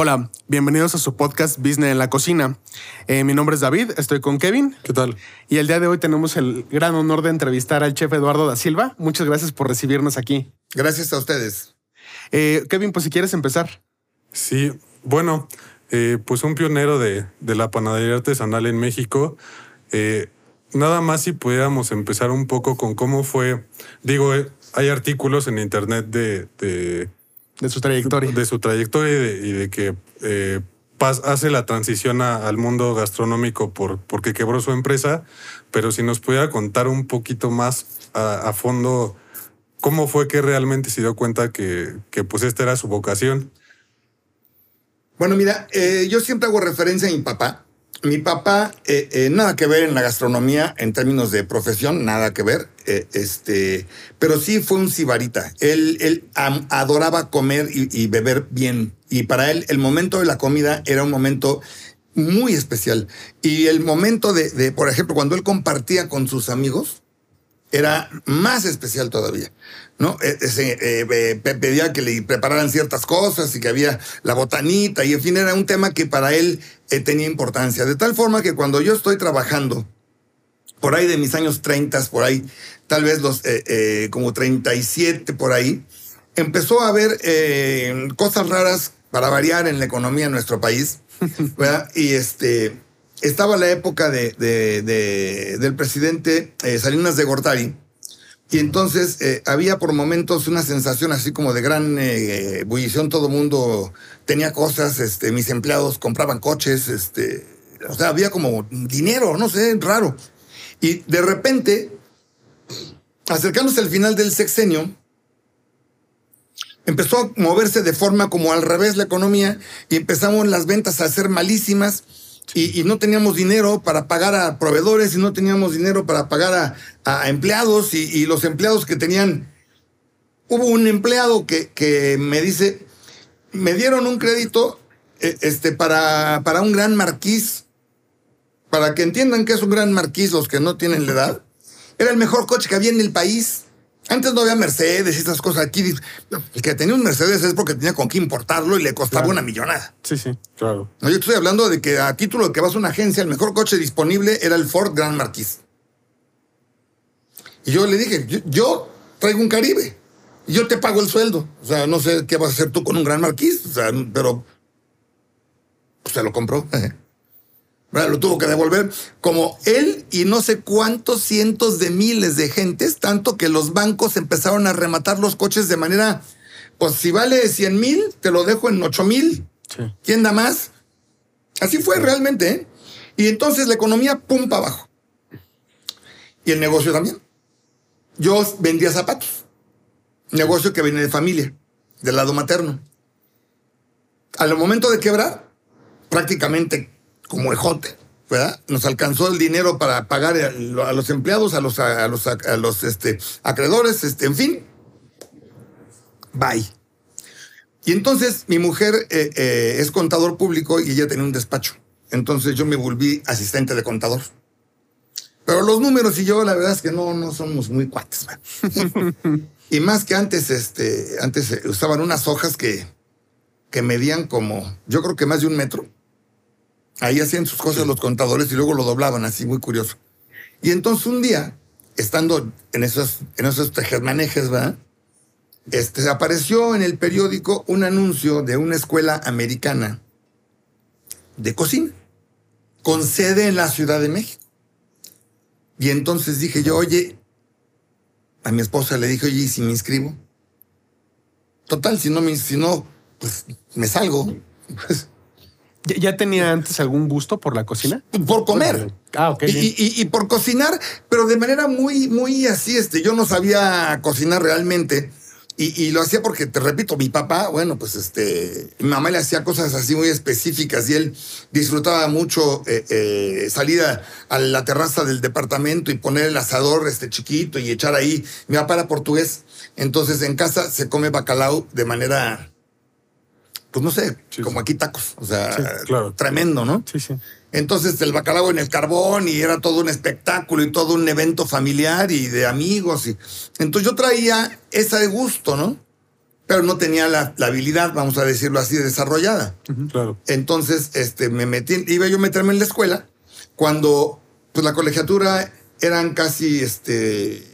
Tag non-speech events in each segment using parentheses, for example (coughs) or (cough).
Hola, bienvenidos a su podcast Business en la Cocina. Eh, mi nombre es David, estoy con Kevin. ¿Qué tal? Y el día de hoy tenemos el gran honor de entrevistar al chef Eduardo da Silva. Muchas gracias por recibirnos aquí. Gracias a ustedes. Eh, Kevin, pues si quieres empezar. Sí, bueno, eh, pues un pionero de, de, la panadería artesanal en México. nada más si pudiéramos empezar un poco con cómo fue, digo, hay artículos en internet de, de de su trayectoria. De su trayectoria y de, que eh, hace la transición al mundo gastronómico por, porque quebró su empresa, pero si nos pudiera contar un poquito más a, fondo cómo fue que realmente se dio cuenta que, que pues esta era su vocación. Bueno, mira, eh, yo siempre hago referencia a mi papá, mi papá, eh, eh, nada que ver en la gastronomía en términos de profesión, nada que ver, eh, este, pero sí fue un sibarita. Él, él adoraba comer y, beber bien. Y para él el momento de la comida era un momento muy especial. Y el momento de, de por ejemplo, cuando él compartía con sus amigos, era más especial todavía. ¿no? Eh, eh, eh, pedía que le prepararan ciertas cosas y que había la botanita y en fin, era un tema que para él tenía importancia. De tal forma que cuando yo estoy trabajando, por ahí de mis años 30, por ahí, tal vez los como 37 por ahí, empezó a haber cosas raras para variar en la economía de nuestro país, (laughs) ¿verdad? Y este, estaba la época de, del presidente Salinas de Gortari, y entonces eh, había por momentos una sensación así como de gran eh, ebullición, todo mundo tenía cosas, este, mis empleados compraban coches, este, o sea, había como dinero, no sé, raro. Y de repente, acercándose al final del sexenio, empezó a moverse de forma como al revés la economía y empezamos las ventas a ser malísimas y, no teníamos dinero para pagar a proveedores y no teníamos dinero para pagar a, empleados y, los empleados que tenían... Hubo un empleado que, que me dice, me dieron un crédito eh, este, para, para un gran marquís, para que entiendan que es un gran marquís los que no tienen la edad. Era el mejor coche que había en el país. Antes no había Mercedes y esas cosas. Aquí el que tenía un Mercedes es porque tenía con qué importarlo y le costaba una millonada. Sí, sí, claro. No, yo estoy hablando de que a título de que vas a una agencia, el mejor coche disponible era el Ford Grand Marquis. Y yo le dije, yo, traigo un Caribe y yo te pago el sueldo. O sea, no sé qué vas a hacer tú con un Grand Marquis, o sea, pero pues se lo compró. (laughs) lo tuvo que devolver como él y no sé cuántos cientos de miles de gentes, tanto que los bancos empezaron a rematar los coches de manera, pues si vale 100 mil, te lo dejo en 8 mil. ¿Quién da más? Así fue realmente. ¿eh? Y entonces la economía pum para abajo. Y el negocio también. Yo vendía zapatos. Negocio que viene de familia, del lado materno. Al momento de quebrar, prácticamente como ejote, ¿verdad? Nos alcanzó el dinero para pagar a los empleados, a los, a los, a los este, acreedores, este, en fin. Bye. Y entonces mi mujer eh, eh, es contador público y ella tenía un despacho. Entonces yo me volví asistente de contador. Pero los números y yo, la verdad es que no, no somos muy cuates. (laughs) y más que antes, este, antes usaban unas hojas que, que medían como, yo creo que más de un metro. Ahí hacían sus cosas los contadores y luego lo doblaban así, muy curioso. Y entonces un día, estando en esos, en esos tejermanejes, ¿verdad? Este, apareció en el periódico un anuncio de una escuela americana de cocina, con sede en la Ciudad de México. Y entonces dije yo, oye, a mi esposa le dije, oye, ¿y si me inscribo? Total, si no me, si no, pues me salgo. (laughs) ¿Ya tenía antes algún gusto por la cocina? Por comer. Ah, ok. Y, por cocinar, pero de manera muy, muy así, este, yo no sabía cocinar realmente. Y, lo hacía porque, te repito, mi papá, bueno, pues este, mi mamá le hacía cosas así muy específicas y él disfrutaba mucho eh, eh, salir a, la terraza del departamento y poner el asador este chiquito y echar ahí. Mi papá era portugués, entonces en casa se come bacalao de manera pues no sé, como aquí tacos. O sea, tremendo, ¿no? Sí, sí. Entonces el bacalao en el carbón y era todo un espectáculo y todo un evento familiar y de amigos. Y... Entonces yo traía ese gusto, ¿no? pero no tenía la, la habilidad, vamos a decirlo así, desarrollada. Claro. Entonces, este, me metí, iba yo a meterme en la escuela cuando, pues la colegiatura eran casi, este,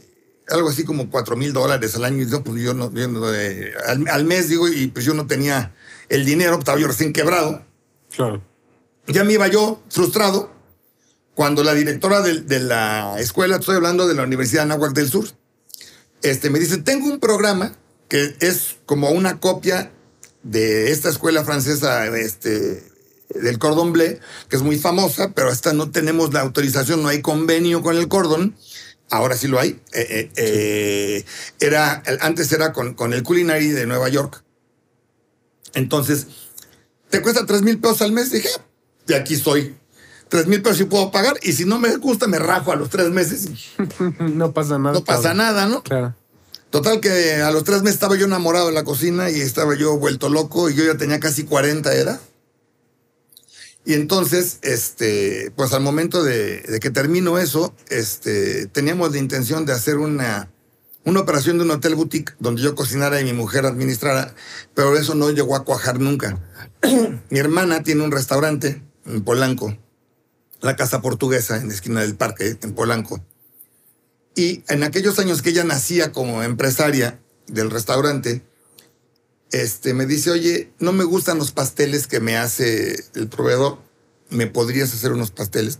algo así como cuatro mil dólares al año. Y yo, pues yo no, yo no, eh, al, al mes digo, y pues yo no tenía el dinero, estaba yo recién quebrado. Claro. Ya me iba yo frustrado cuando la directora de, de la escuela, estoy hablando de la Universidad de Anáhuac del Sur, este, me dice, tengo un programa que es como una copia de esta escuela francesa este, del Cordon Bleu, que es muy famosa, pero esta no tenemos la autorización, no hay convenio con el Cordon. Ahora sí lo hay. Eh, eh, eh, era, antes era con, con el Culinary de Nueva York. Entonces, te cuesta tres mil pesos al mes. Dije, "Ah, de aquí estoy. Tres mil pesos sí puedo pagar. Y si no me gusta, me rajo a los tres meses. (laughs) no pasa nada. No pasa nada, ¿no? Claro. Total que a los tres meses estaba yo enamorado en la cocina y estaba yo vuelto loco y yo ya tenía casi 40 era. Y entonces, este, pues al momento de, de que termino eso, este, teníamos la intención de hacer una, una operación de un hotel boutique donde yo cocinara y mi mujer administrara, pero eso no llegó a cuajar nunca. (clears throat) mi hermana tiene un restaurante en Polanco, la Casa Portuguesa en la esquina del parque, en Polanco. Y en aquellos años que ella nacía como empresaria del restaurante, este, me dice, oye, no me gustan los pasteles que me hace el proveedor, ¿me podrías hacer unos pasteles?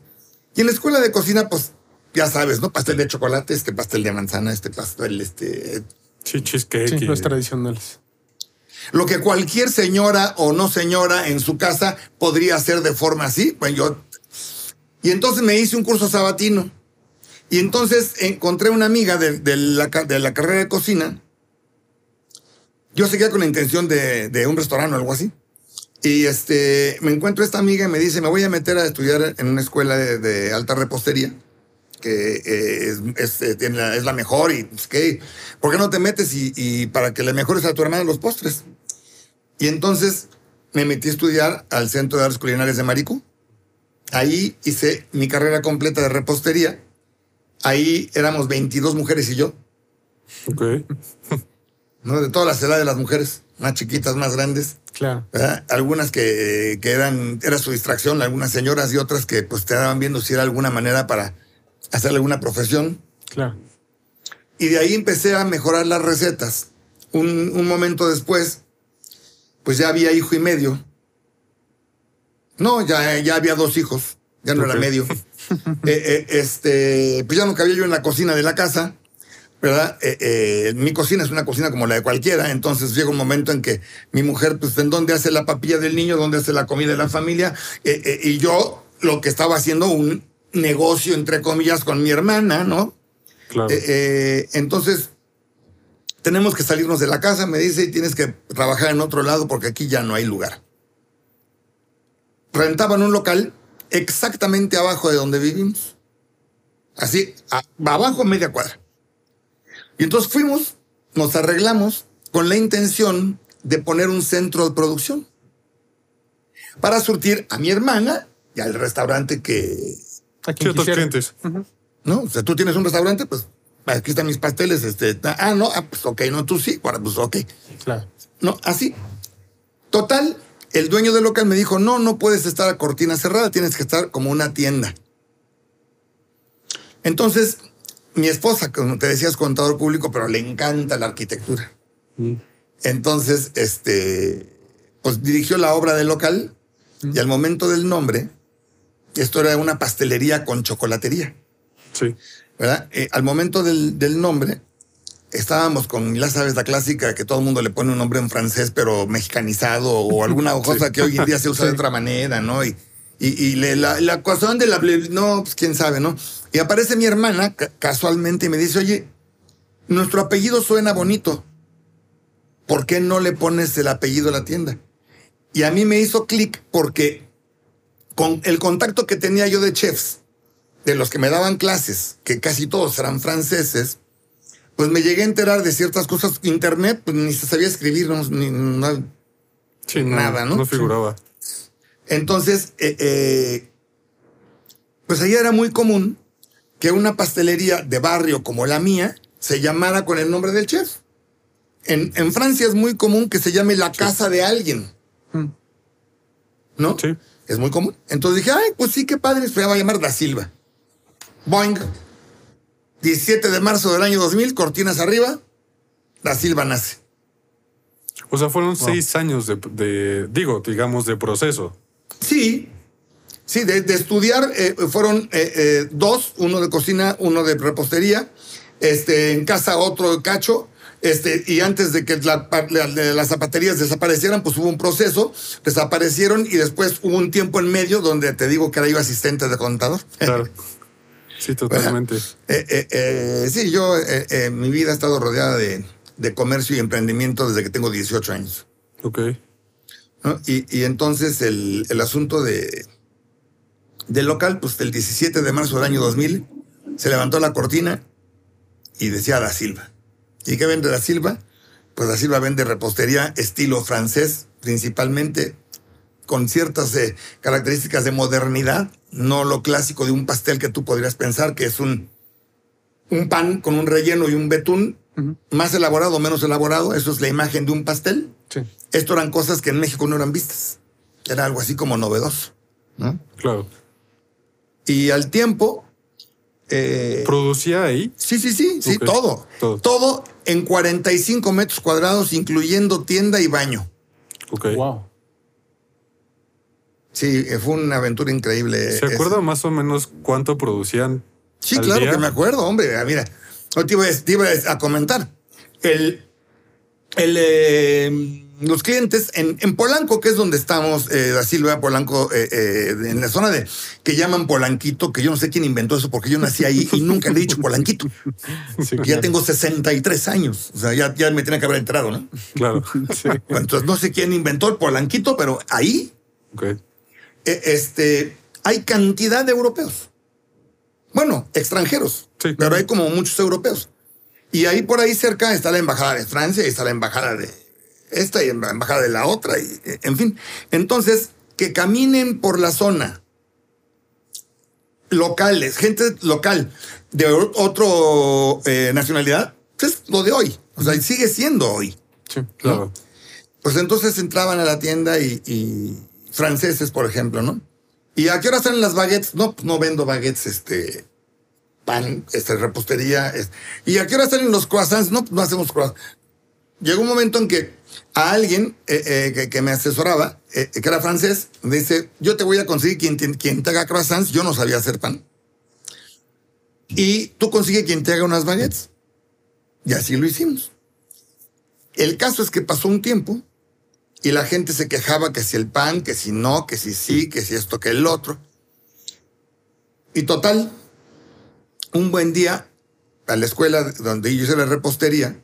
Y en la escuela de cocina, pues, ya sabes, ¿no? Pastel de chocolate, este pastel de manzana, este pastel, este... Sí, cheesecake. Sí, los tradicionales. Lo que cualquier señora o no señora en su casa podría hacer de forma así, pues yo... Y entonces me hice un curso sabatino. Y entonces encontré una amiga de, de la, de la carrera de cocina. Yo seguía con la intención de, de un restaurante o algo así. Y este, me encuentro esta amiga y me dice, me voy a meter a estudiar en una escuela de, de alta repostería, que eh, es, es, eh, es la mejor y pues, ¿qué? ¿Por qué no te metes y, y para que le mejores a tu hermana los postres? Y entonces me metí a estudiar al Centro de Artes Culinarias de Maricu. Ahí hice mi carrera completa de repostería. Ahí éramos 22 mujeres y yo, Ok. (laughs) ¿no? De todas las edades de las mujeres, más chiquitas, más grandes. Claro. ¿verdad? Algunas que, que eran, era su distracción, algunas señoras y otras que pues te daban viendo si era alguna manera para hacer alguna profesión. Claro. Y de ahí empecé a mejorar las recetas. Un, un momento después, pues ya había hijo y medio. No, ya, ya había dos hijos, ya no era medio. (laughs) Eh, eh, este, pues ya no cabía yo en la cocina de la casa, ¿verdad? Eh, mi cocina es una cocina como la de cualquiera, entonces llega un momento en que mi mujer, pues, ¿en dónde hace la papilla del niño? ¿Dónde hace la comida de la familia? Y yo lo que estaba haciendo un negocio, entre comillas, con mi hermana, ¿no? Claro. Eh, eh, entonces, tenemos que salirnos de la casa, me dice, y tienes que trabajar en otro lado porque aquí ya no hay lugar. Rentaban un local exactamente abajo de donde vivimos. Así, a- abajo media cuadra. Y entonces fuimos, nos arreglamos con la intención de poner un centro de producción para surtir a mi hermana y al restaurante que, A quien Ciertos quisiera. clientes. ¿no? O sea, tú tienes un restaurante, pues aquí están mis pasteles, este, ah, no, ah, pues ok, no, tú sí, bueno, pues ok. Claro. No, así. Total, el dueño del local me dijo, no, no puedes estar a cortina cerrada, tienes que estar como una tienda. Entonces, mi esposa, como te decías, contador público, pero le encanta la arquitectura. Entonces, este, pues dirigió la obra del local y al momento del nombre, esto era una pastelería con chocolatería. Sí. ¿verdad? Eh, al momento del, del nombre, estábamos con, ya sabes, la clásica que todo el mundo le pone un nombre en francés, pero mexicanizado o (laughs) alguna cosa que hoy en día se usa de otra manera, ¿no? Y, y, y le- la, la ecuación de la... No, pues quién sabe, ¿no? Y aparece mi hermana ca- casualmente y me dice, oye, nuestro apellido suena bonito. ¿Por qué no le pones el apellido a la tienda? Y a mí me hizo clic porque con el contacto que tenía yo de chefs, de los que me daban clases, que casi todos eran franceses, pues me llegué a enterar de ciertas cosas. Internet, pues ni se sabía escribir, no, ni, no- Sí, no, Nada, ¿no? No figuraba. Entonces, eh, eh, pues ahí era muy común que una pastelería de barrio como la mía se llamara con el nombre del chef. En, en Francia es muy común que se llame la casa de alguien. ¿No? Sí. Es muy común. Entonces dije, ay, pues sí, qué padre, se va a llamar Da Silva. Boing. 17 de marzo del año 2000, cortinas arriba, Da Silva nace. O sea, fueron seis años de, de, digo, digamos, de proceso. Sí, sí, de, de estudiar eh, fueron eh, eh, dos, uno de cocina, uno de repostería, este, en casa otro de cacho, este, y antes de que la- la- las zapaterías desaparecieran, pues hubo un proceso, desaparecieron y después hubo un tiempo en medio donde te digo que era yo asistente de contador. Claro. Sí, (laughs) totalmente. Eh, eh, eh, sí, yo, mi vida ha estado rodeada de, de comercio y emprendimiento desde que tengo 18 años. Ok. ¿no? Y, y entonces el, el asunto de del local, pues el 17 de marzo del año 2000, se levantó la cortina y decía Da Silva. ¿Y qué vende Da Silva? Pues Da Silva vende repostería estilo francés, principalmente con ciertas eh, características de modernidad, no lo clásico de un pastel que tú podrías pensar que es un, un pan con un relleno y un betún, más elaborado o menos elaborado, eso es la imagen de un pastel. Sí. Esto eran cosas que en México no eran vistas. Era algo así como novedoso. ¿no? Claro. Y al tiempo. Eh, ¿Producía ahí? sí, sí, sí, sí, todo. Todo. Todo en 45 metros cuadrados, incluyendo tienda y baño. Ok. Wow. Sí, eh, fue una aventura increíble. ¿Se esa. acuerda más o menos cuánto producían? Sí, al claro día? que me acuerdo, hombre. Ah, Mira, te iba, a- te iba a comentar. El, el, eh, los clientes en, en Polanco, que es donde estamos, eh, Da Silva, Polanco, eh, eh, en la zona de que llaman Polanquito, que yo no sé quién inventó eso porque yo nací ahí y nunca le he dicho Polanquito. Sí, Ya tengo 63 años. O sea, ya, ya me tenía que haber enterado, ¿no? claro. (laughs) Sí. Entonces, no sé quién inventó el Polanquito, pero ahí eh, este, hay cantidad de europeos. Bueno, extranjeros, Sí. pero hay como muchos europeos. Y ahí por ahí cerca está la embajada de Francia y está la embajada de esta y la embajada de la otra, y, eh, en fin. Entonces, que caminen por la zona locales, gente local de otro eh, nacionalidad, es lo de hoy. O sea, sigue siendo hoy. Sí. Claro. Pues entonces entraban a la tienda y, y franceses, por ejemplo, ¿no? ¿Y a qué hora salen las baguettes? No, pues no vendo baguettes, este, pan, este, repostería. ¿Y a qué hora salen los croissants? No, pues no hacemos croissants. Llegó un momento en que a alguien eh, eh, que, me asesoraba, eh, que era francés, me dice, yo te voy a conseguir quien quien te haga croissants, yo no sabía hacer pan. Y tú consigue quien te haga unas baguettes. Y así lo hicimos. El caso es que pasó un tiempo y la gente se quejaba que si el pan, que si no, que si sí, que si esto, que el otro. Y total, un buen día, a la escuela donde yo hice la repostería,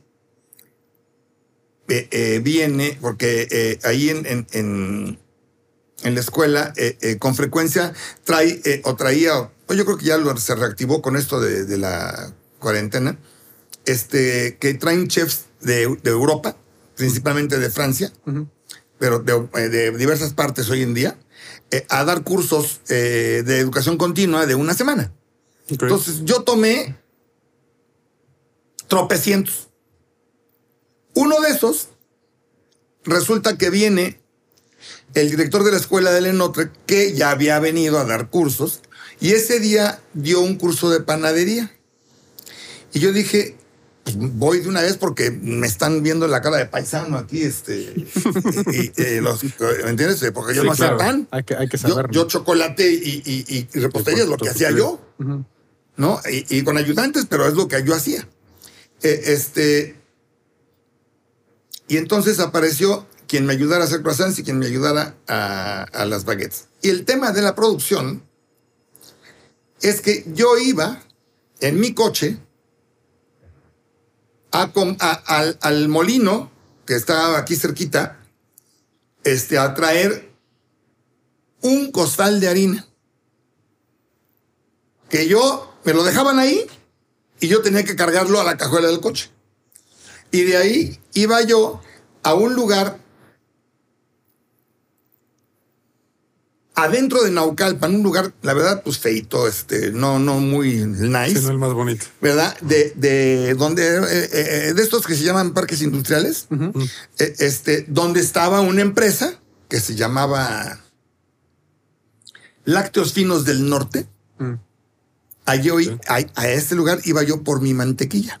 eh, eh, viene, porque eh, ahí en, en, en, en la escuela con frecuencia trae o traía, o yo creo que ya lo, se reactivó con esto de, de la cuarentena, este, que traen chefs de, de Europa, principalmente de Francia, pero de, de diversas partes hoy en día, a dar cursos de educación continua de una semana. Entonces yo tomé tropecientos. Uno de esos resulta que viene el director de la escuela de Lenotre que ya había venido a dar cursos y ese día dio un curso de panadería. Y yo dije, pues voy de una vez porque me están viendo la cara de paisano aquí, este, y, eh, los- ¿me entiendes? Porque yo Sí, no hacía pan. Hay que, hay que Yo, chocolate y, y, y- y repostería es lo que hacía yo, ¿no? Y, y con ayudantes, pero es lo que yo hacía. Eh, este. Y entonces apareció quien me ayudara a hacer croissants y quien me ayudara a, las baguettes. Y el tema de la producción es que yo iba en mi coche a al, molino que está aquí cerquita este, a traer un costal de harina. Que yo me lo dejaban ahí y yo tenía que cargarlo a la cajuela del coche. Y de ahí iba yo a un lugar adentro de Naucalpan, un lugar, la verdad, pues feito, este, no, no muy nice. Sí, no el más bonito. ¿verdad? De, de donde, eh, eh, de estos que se llaman parques industriales, eh, este, donde estaba una empresa que se llamaba Lácteos Finos del Norte. Mm. Allí hoy, a, a este lugar iba yo por mi mantequilla.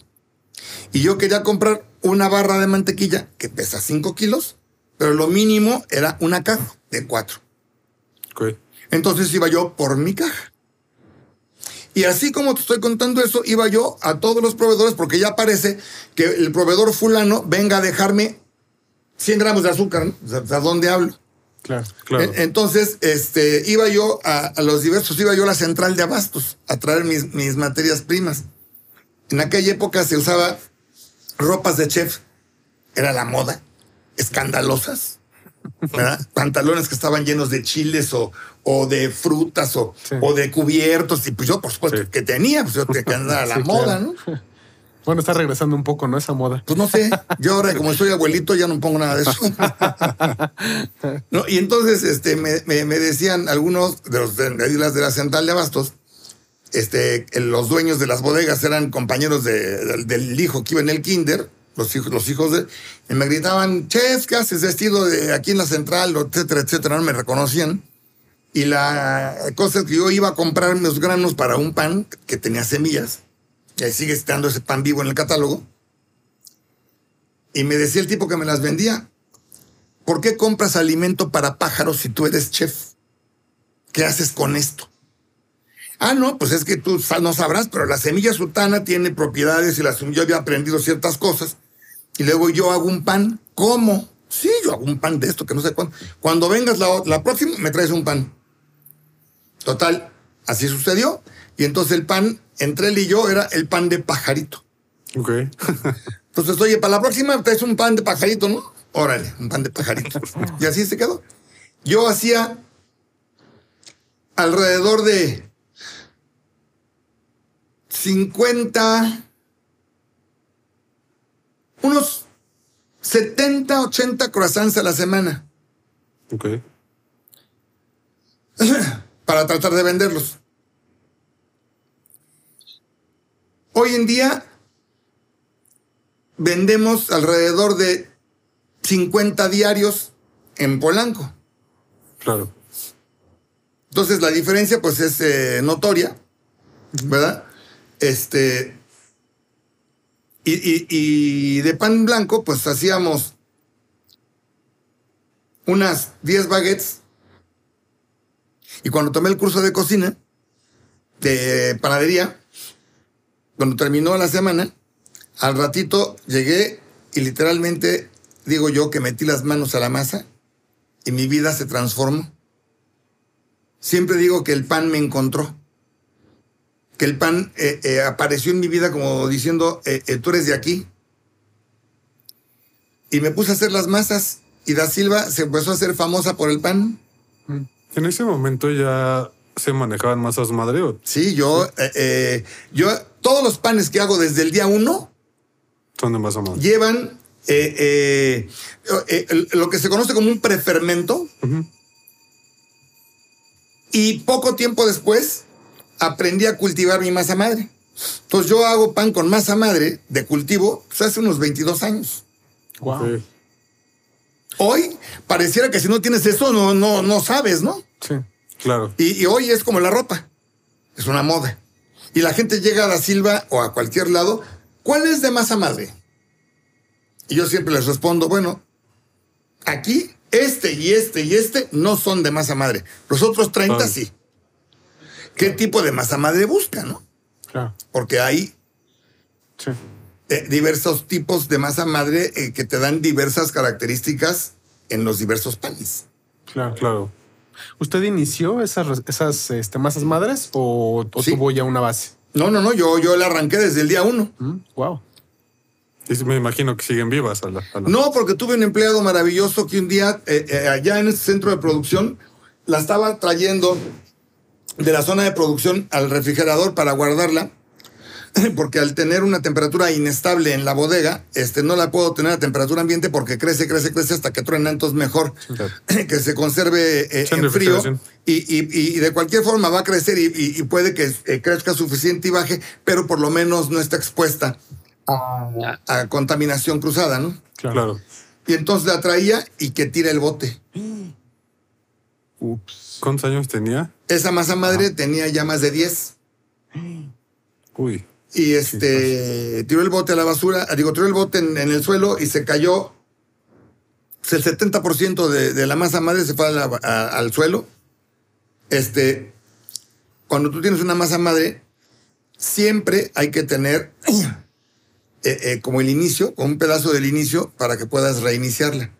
Y yo quería comprar una barra de mantequilla que pesa 5 kilos, pero lo mínimo era una caja de 4. Ok. Entonces iba yo por mi caja. Y así como te estoy contando eso, iba yo a todos los proveedores porque ya parece que el proveedor fulano venga a dejarme 100 gramos de azúcar, ¿no? ¿A dónde hablo? Claro. Claro. En- Entonces, este, iba yo a, a los diversos, iba yo a la central de abastos a traer mis, mis materias primas. En aquella época se usaba ropas de chef, era la moda, escandalosas, ¿verdad? (laughs) Pantalones que estaban llenos de chiles o, o de frutas o, Sí. o de cubiertos, y pues yo, por supuesto, Sí. que tenía, pues yo tenía que andar a la (laughs) Sí, moda, claro. ¿no? (laughs) Bueno, está regresando un poco, ¿no? Esa moda. Pues no sé, yo ahora como soy abuelito ya no pongo nada de eso. No, y entonces este, me, me- me decían algunos de los de, de las de la central de abastos, este, los dueños de las bodegas eran compañeros de- del, hijo que iba en el kinder, los hijos, los hijos de, y me gritaban, chef, ¿qué haces vestido aquí en la central? etcétera, etcétera, no me reconocían. Y la cosa es que yo iba a comprar mis granos para un pan que tenía semillas, y ahí sigue estando ese pan vivo en el catálogo. Y me decía el tipo que me las vendía, ¿por qué compras alimento para pájaros si tú eres chef? ¿Qué haces con esto? Ah, no, pues es que tú no sabrás, pero la semilla sultana tiene propiedades y la yo había aprendido ciertas cosas. Y luego yo hago un pan. ¿Cómo? Sí, yo hago un pan de esto que no sé cuándo. Cuando vengas la, la próxima, me traes un pan. Total, así sucedió. Y entonces el pan, entre él y yo, era el pan de pajarito. Ok. (laughs) Entonces, oye, para la próxima traes un pan de pajarito, ¿no? Órale, un pan de pajarito. Y así se quedó. Yo hacía alrededor de 50, unos 70, 80 croissants a la semana Ok. (clears throat) para tratar de venderlos. Hoy en día vendemos alrededor de 50 diarios en Polanco. Claro. Entonces la diferencia pues es eh, notoria, ¿verdad? Este... Y, y- y de pan blanco pues hacíamos unas 10 baguettes. Y cuando tomé el curso de cocina, de panadería, cuando terminó la semana, al ratito llegué y literalmente digo yo que metí las manos a la masa y mi vida se transformó. Siempre digo que el pan me encontró. Que el pan eh, eh, apareció en mi vida como diciendo, eh, tú eres de aquí. Y me puse a hacer las masas y Da Silva se empezó a hacer famosa por el pan. En ese momento ya se manejaban masas madre o Sí, yo, yo, todos los panes que hago desde el día uno son de masa madre. llevan lo que se conoce como un prefermento. Y poco tiempo después aprendí a cultivar mi masa madre. Entonces yo hago pan con masa madre de cultivo pues, hace unos 22 años. Wow. Hoy pareciera que si no tienes eso no, no, no sabes, ¿no? Sí. Claro. Y, y hoy es como la ropa. Es una moda. Y la gente llega a Da Silva o a cualquier lado. ¿Cuál es de masa madre? Y yo siempre les respondo, bueno, aquí este y este y este no son de masa madre. Los otros 30 Claro. sí. ¿Qué tipo de masa madre buscan, no? Claro. Porque hay Sí. eh, diversos tipos de masa madre eh, que te dan diversas características en los diversos panes. Claro. Claro. ¿Usted inició esas, esas este, masas madres o, o Sí. tuvo ya una base? No, no, no, yo, yo la arranqué desde el día uno. Wow. Y sí me imagino que siguen vivas a la. a la- No, porque tuve un empleado maravilloso que un día, eh, eh, allá en ese centro de producción, la estaba trayendo de la zona de producción al refrigerador para guardarla. (laughs) porque al tener una temperatura inestable en la bodega, este, no la puedo tener a temperatura ambiente porque crece, crece, crece hasta que truena, entonces mejor (laughs) que se conserve eh, en frío y, y- y de cualquier forma va a crecer y, y- y puede que eh, crezca suficiente y baje, pero por lo menos no está expuesta a, a contaminación cruzada, ¿no? Claro. Y entonces la traía y que tira el bote. Ups. ¿Cuántos años tenía? Esa masa madre tenía ya más de 10. Uy. Y este tiró el bote a la basura, digo, tiró el bote en, en el suelo y se cayó. Pues El 70% de, de la masa madre se fue a la- a- al suelo. Este, cuando tú tienes una masa madre, siempre hay que tener (clears throat) eh, eh, como el inicio, como un pedazo del inicio para que puedas reiniciarla.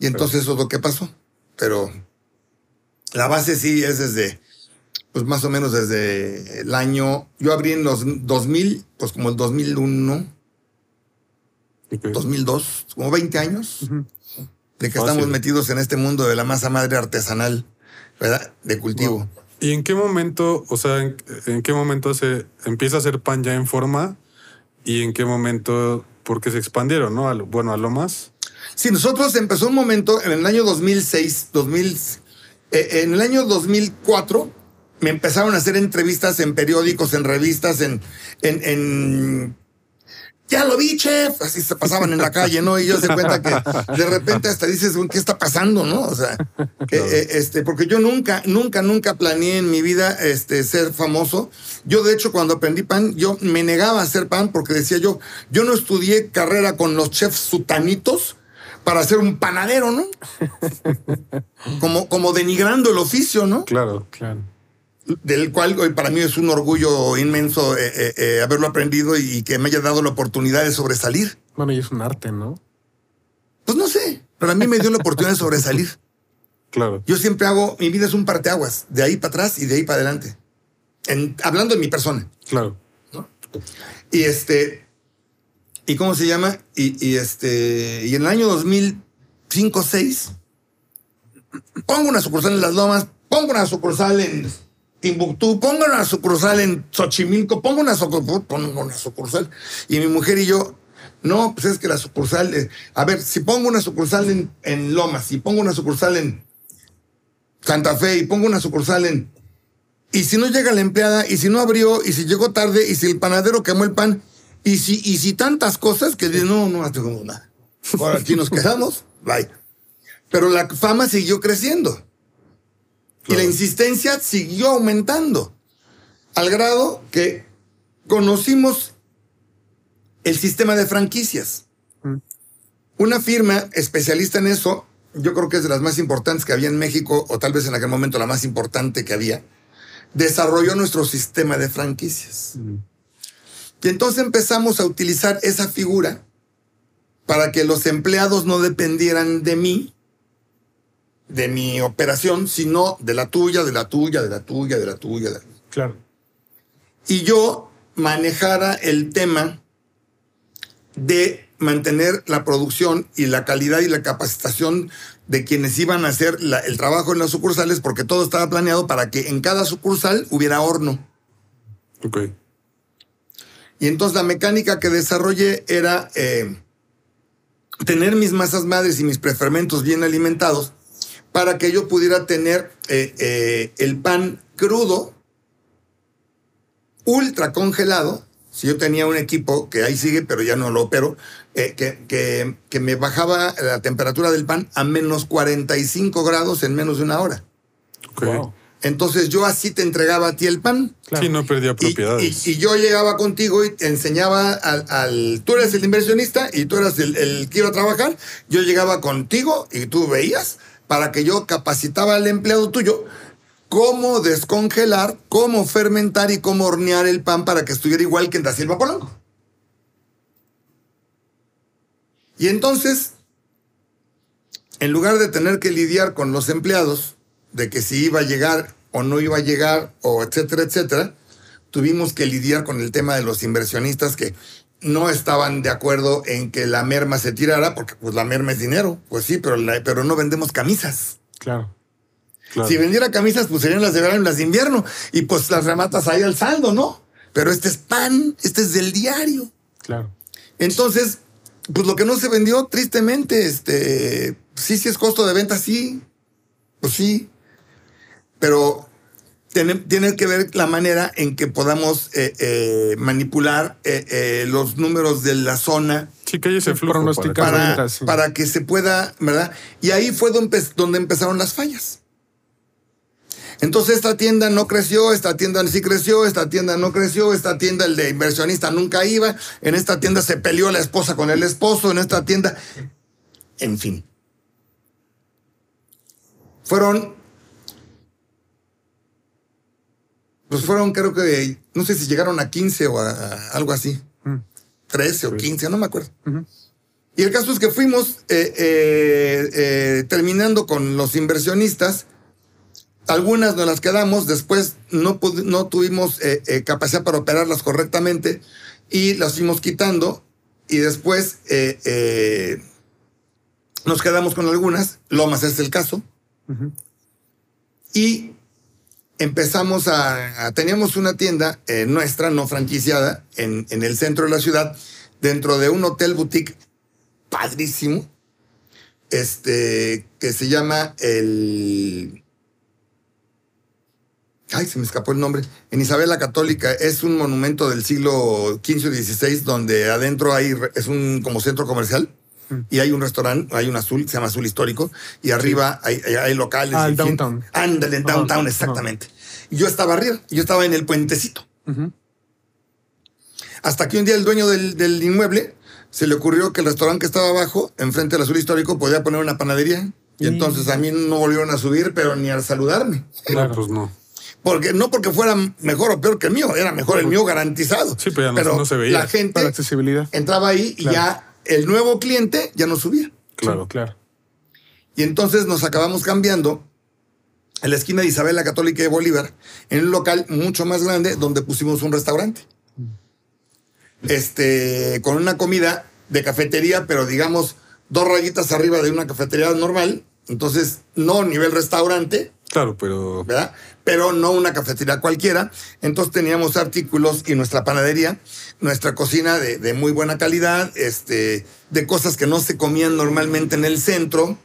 Y entonces eso es lo que pasó. Pero la base sí es desde, pues más o menos desde el año, yo abrí en los 2000, pues como el 2001, Ok. 2002, como 20 años, de que Fácil. estamos metidos en este mundo de la masa madre artesanal, ¿verdad? De cultivo. ¿Y en qué momento, o sea, en, en qué momento se empieza a hacer pan ya en forma? ¿Y en qué momento, porque se expandieron, ¿no? A lo- bueno, a lo más. Sí, nosotros empezó un momento en el año 2006, 2000, eh, en el año 2004 me empezaron a hacer entrevistas en periódicos, en revistas, en, en, en- ya lo vi, chef, así se pasaban en la calle, ¿no? Y yo se cuenta que de repente hasta dices, "Uy, ¿qué está pasando, no? O sea, que, eh, este, porque yo nunca, nunca, nunca planeé en mi vida este, ser famoso. Yo, de hecho, cuando aprendí pan, yo me negaba a hacer pan porque decía yo, yo no estudié carrera con los chefs sutanitos para ser un panadero, ¿no? Como, como denigrando el oficio, ¿no? Claro. Claro. Del cual hoy para mí es un orgullo inmenso eh, eh, eh, haberlo aprendido y que me haya dado la oportunidad de sobresalir. Bueno, y es un arte, ¿no? Pues no sé, pero a mí me dio la oportunidad de sobresalir. Claro. Yo siempre hago, mi vida es un parteaguas, de ahí para atrás y de ahí para adelante. En- hablando de mi persona. Claro. Y este, ¿y cómo se llama? Y, este, y en el año 2005-6, pongo una sucursal en Las Lomas, pongo una sucursal en Timbuktu, pongo una sucursal en Xochimilco, pongo una sucursal, pongo una sucursal. Y mi mujer y yo, no, pues es que la sucursal, a ver, si pongo una sucursal en, en Lomas, y pongo una sucursal en Santa Fe, y pongo una sucursal en y si no llega la empleada, y si no abrió, y si llegó tarde, y si el panadero quemó el pan, y si, y si tantas cosas que de, no, no hacemos nada. Ahora aquí nos quedamos, bye. Pero la fama siguió creciendo. Y la Claro. insistencia siguió aumentando. Al grado que conocimos el sistema de franquicias. Una firma especialista en eso, yo creo que es de las más importantes que había en México, o tal vez en aquel momento la más importante que había, desarrolló nuestro sistema de franquicias. Y entonces empezamos a utilizar esa figura para que los empleados no dependieran de mí, de mi operación, sino de la tuya, de la tuya, de la tuya, de la tuya. de la- Claro. Y yo manejara el tema de mantener la producción y la calidad y la capacitación de quienes iban a hacer la- el trabajo en las sucursales, porque todo estaba planeado para que en cada sucursal hubiera horno. Ok. Y entonces la mecánica que desarrollé era eh, tener mis masas madres y mis prefermentos bien alimentados para que yo pudiera tener eh, eh, el pan crudo, ultra congelado. Si yo tenía un equipo que ahí sigue, pero ya no lo opero, eh, que, que- que me bajaba la temperatura del pan a menos 45 grados en menos de una hora. Wow. Entonces yo así te entregaba a ti el pan. Claro. Sí, no perdía Y, propiedades. y- y yo llegaba contigo y te enseñaba al, al- Tú eres el inversionista y tú eras el, el que iba a trabajar. Yo llegaba contigo y tú veías para que yo capacitaba al empleado tuyo cómo descongelar, cómo fermentar y cómo hornear el pan para que estuviera igual que en Da Silva Polanco. Y entonces, en lugar de tener que lidiar con los empleados, de que si iba a llegar o no iba a llegar, o etcétera, etcétera, tuvimos que lidiar con el tema de los inversionistas que no estaban de acuerdo en que la merma se tirara, porque pues la merma es dinero, pues sí, pero, la- pero no vendemos camisas. Claro. Claro. Si vendiera camisas, pues serían las de verano y las de invierno, y pues las rematas ahí al saldo, ¿no? Pero este es pan, este es del diario. Claro. Entonces, pues lo que no se vendió, tristemente, este, sí, sí es costo de venta, sí, pues sí, pero tiene, tiene que ver la manera en que podamos eh, eh, manipular eh, los números de la zona Sí, que hay ese flujo. Para que- para, ventas, sí. para que se pueda, ¿verdad? Y ahí fue donde empezaron las fallas. Entonces esta tienda no creció, esta tienda sí creció, esta tienda no creció, esta tienda el de inversionista nunca iba, en esta tienda se peleó la esposa con el esposo, en esta tienda, en fin. Fueron, pues fueron creo que, no sé si llegaron a 15 o a, a algo así, 13 o 15, no me acuerdo. Y el caso es que fuimos eh, eh, eh, terminando con los inversionistas. Algunas nos las quedamos, después no, no tuvimos capacidad para operarlas correctamente y las fuimos quitando. Y después nos quedamos con algunas, Lomas es el caso. Y empezamos a, Teníamos una tienda eh, nuestra, no franquiciada, en, en el centro de la ciudad, dentro de un hotel boutique padrísimo, este, que se llama el... Ay, se me escapó el nombre. En Isabel la Católica es un monumento del siglo XV o XVI donde adentro hay, es un como centro comercial y hay un restaurante, hay un azul, se llama Azul Histórico, y arriba hay, hay- hay locales. Ah, el downtown. Ándale, en downtown, exactamente. Y yo estaba arriba, yo estaba en el puentecito. Hasta que un día el dueño del, del inmueble se le ocurrió que el restaurante que estaba abajo, enfrente del azul histórico, podía poner una panadería. Y Y- entonces a mí no volvieron a subir, pero ni a saludarme. No, pues no. Porque no porque fuera mejor o peor que el mío, era mejor el mío garantizado. Sí, pero ya no- no se veía. La gente Para accesibilidad. entraba ahí y Claro. ya el nuevo cliente ya no subía. Claro. Sí, claro. Y entonces nos acabamos cambiando en la esquina de Isabel la Católica y Bolívar, en un local mucho más grande donde pusimos un restaurante. Este, con una comida de cafetería, pero digamos dos rayitas arriba de una cafetería normal. Entonces, no nivel restaurante, Claro, pero ¿verdad? Pero no una cafetería cualquiera. Entonces teníamos artículos y nuestra panadería, nuestra cocina de, de muy buena calidad, este, de cosas que no se comían normalmente en el centro,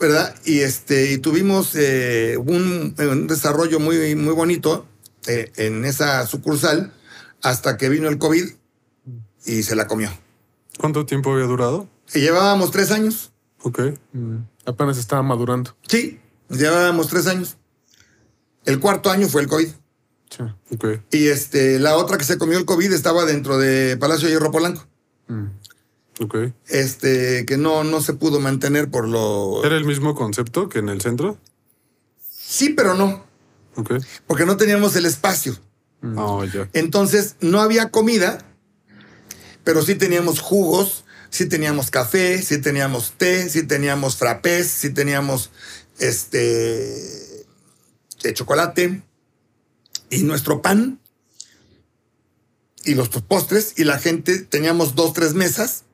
¿verdad? Y este, y tuvimos eh, un, un desarrollo muy, muy bonito eh, en esa sucursal hasta que vino el COVID y se la comió. ¿cuánto tiempo había durado? Llevábamos tres años. Ok. Mm, Apenas estaba madurando. Sí, llevábamos tres años. El cuarto año fue el COVID. Sí. Y este, la otra que se comió el COVID estaba dentro de Palacio de Hierro Polanco. Mm. Ok. Este, que no, no se pudo mantener por lo. ¿Era el mismo concepto que en el centro? Sí, pero no. Ok. Porque no teníamos el espacio. Ah, ya. Entonces, no había comida, pero sí teníamos jugos, sí teníamos café, sí teníamos té, sí teníamos frappés, sí teníamos este de chocolate y nuestro pan y los postres y la gente teníamos dos tres mesas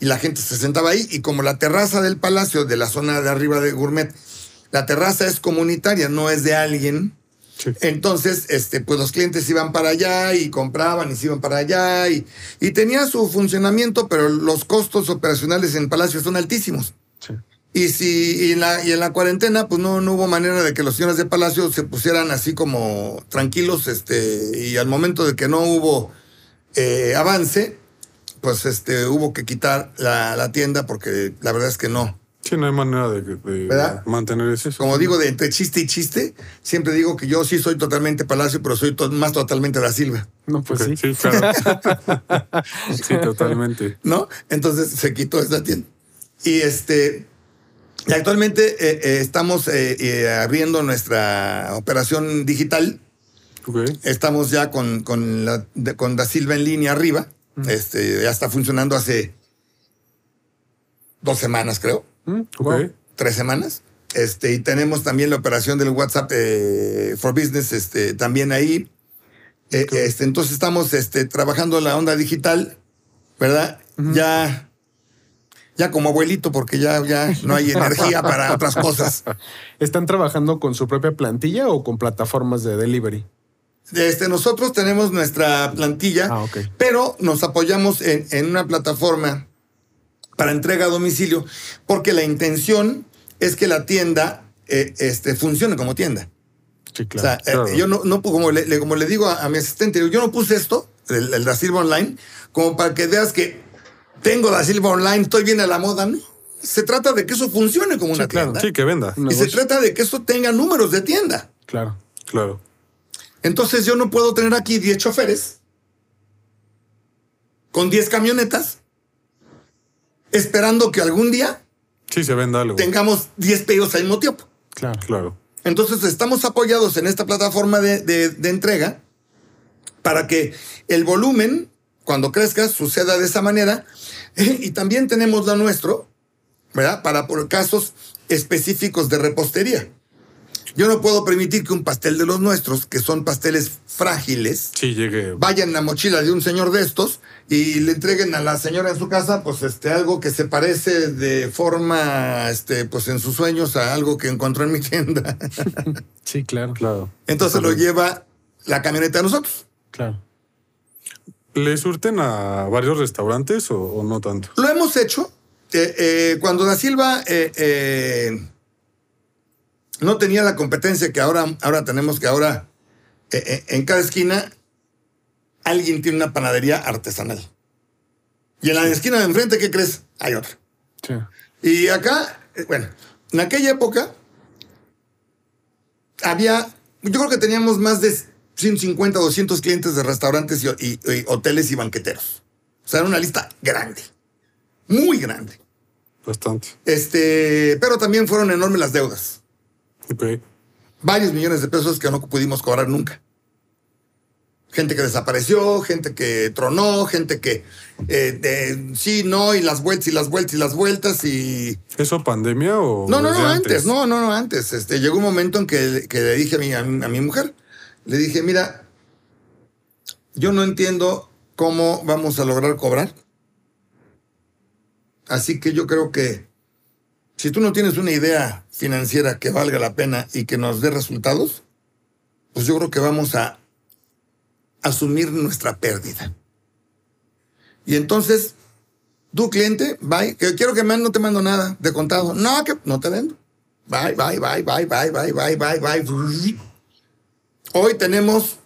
y la gente se sentaba ahí y como la terraza del palacio de la zona de arriba de Gourmet la terraza es comunitaria no es de alguien Sí. entonces, este, pues los clientes iban para allá y compraban y se iban para allá y, y tenía su funcionamiento, pero los costos operacionales en Palacio son altísimos. Y si y en, la, y en la cuarentena, pues no, no hubo manera de que los señores de Palacio se pusieran así como tranquilos, este, y al momento de que no hubo eh, avance, pues este, hubo que quitar la, la tienda porque la verdad es que no. Sí, no hay manera de, de mantener eso. Como digo, de entre chiste y chiste, siempre digo que yo sí soy totalmente Palacio, pero soy to- más totalmente da Silva. No, pues sí. sí, claro. (laughs) sí, totalmente. ¿no? Entonces se quitó esta tienda. Y este, y actualmente eh, eh, estamos eh, abriendo nuestra operación digital. Estamos ya con, con, la, de- con Da Silva en línea arriba. Este, ya está funcionando hace dos semanas, creo. Mm, wow. Tres semanas. Este, y tenemos también la operación del WhatsApp for Business este, también ahí. Este, entonces estamos este, trabajando la onda digital, ¿verdad? Ya, ya como abuelito, porque ya, ya no hay energía para otras cosas. ¿Están trabajando con su propia plantilla o con plataformas de delivery? Este, nosotros tenemos nuestra plantilla, Ah, pero nos apoyamos en, en una plataforma para entrega a domicilio, porque la intención es que la tienda eh, este, funcione como tienda. Sí, O sea, claro. eh, yo no, no como, le, le- como le digo a, a mi asistente, yo no puse esto, el, el Da Silva Online, como para que veas que tengo Da Silva Online, estoy bien a la moda. No, se trata de que eso funcione como una claro. tienda. Sí, que venda. Y se trata de que esto tenga números de tienda. Claro. Claro. Entonces yo no puedo tener aquí 10 choferes con 10 camionetas esperando que algún día Sí, se venda algo. tengamos 10 pedidos al mismo tiempo. Claro. Claro. Entonces estamos apoyados en esta plataforma de, de- de entrega para que el volumen, cuando crezca, suceda de esa manera. (laughs) Y también tenemos lo nuestro, ¿verdad? Para por casos específicos de repostería. Yo no puedo permitir que un pastel de los nuestros, que son pasteles frágiles, Sí, llegue. vaya en la mochila de un señor de estos y le entreguen a la señora en su casa, pues este, algo que se parece de forma, este, pues en sus sueños a algo que encontró en mi tienda. (laughs) Sí, claro. Claro. Entonces lo lleva la camioneta de nosotros. Claro. ¿Le surten a varios restaurantes o, o no tanto? Lo hemos hecho. eh, eh, cuando Da Silva eh, no tenía la competencia que ahora, ahora tenemos, que ahora en cada esquina alguien tiene una panadería artesanal. Y en la esquina de enfrente, ¿qué crees? Hay otra. Sí. Y acá, bueno, en aquella época había, yo creo que teníamos más de 150, 200 clientes de restaurantes y, y- y hoteles y banqueteros. O sea, era una lista grande, muy grande. Bastante. Este, pero también fueron enormes las deudas. Ok. Varios millones de pesos que no pudimos cobrar nunca. Gente que desapareció, gente que tronó, gente que eh, de- sí, no, y las vueltas y las vueltas y las vueltas y ¿Eso pandemia o.? No, no, no, antes, no, no, no, antes. Este, llegó un momento en que, que le dije a mi, a, mi, a mi mujer, le dije, mira, yo no entiendo cómo vamos a lograr cobrar. Así que yo creo que si tú no tienes una idea financiera que valga la pena y que nos dé resultados, pues yo creo que vamos a asumir nuestra pérdida. Y entonces tu cliente, bye, que quiero que me no te mando nada de contado. No, que no te vendo. Bye, bye, bye, bye, bye, bye, bye, bye, bye. Hoy tenemos,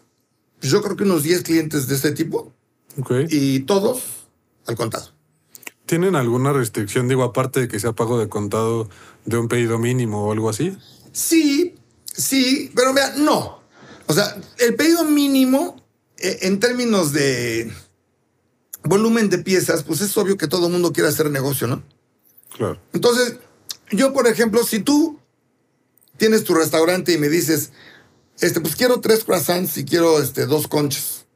yo creo que unos 10 clientes de este tipo Ok. y todos al contado. ¿Tienen alguna restricción, digo, aparte de que sea pago de contado de un pedido mínimo o algo así? Sí, sí, pero vea, no. O sea, el pedido mínimo eh, en términos de volumen de piezas, pues es obvio que todo el mundo quiere hacer negocio, ¿no? Claro. Entonces, yo, por ejemplo, si tú tienes tu restaurante y me dices, este, pues quiero tres croissants y quiero este, dos conchas.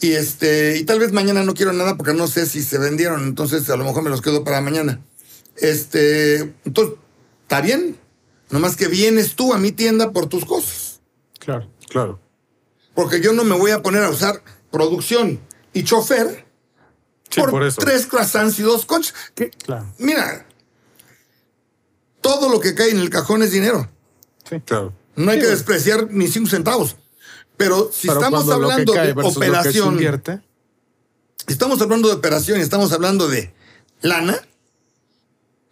Y este, y tal vez mañana no quiero nada porque no sé si se vendieron, entonces a lo mejor me los quedo para mañana. Este, entonces, está bien. Nomás que vienes tú a mi tienda por tus cosas. Claro. Claro. Porque yo no me voy a poner a usar producción y chofer Sí, por, por, eso. tres croissants y dos conchas. Que, Claro. Mira, todo lo que cae en el cajón es dinero. Sí. Claro. No hay Sí, que güey. despreciar ni cinco centavos. Pero si Pero estamos hablando de operación, estamos hablando de operación y estamos hablando de lana,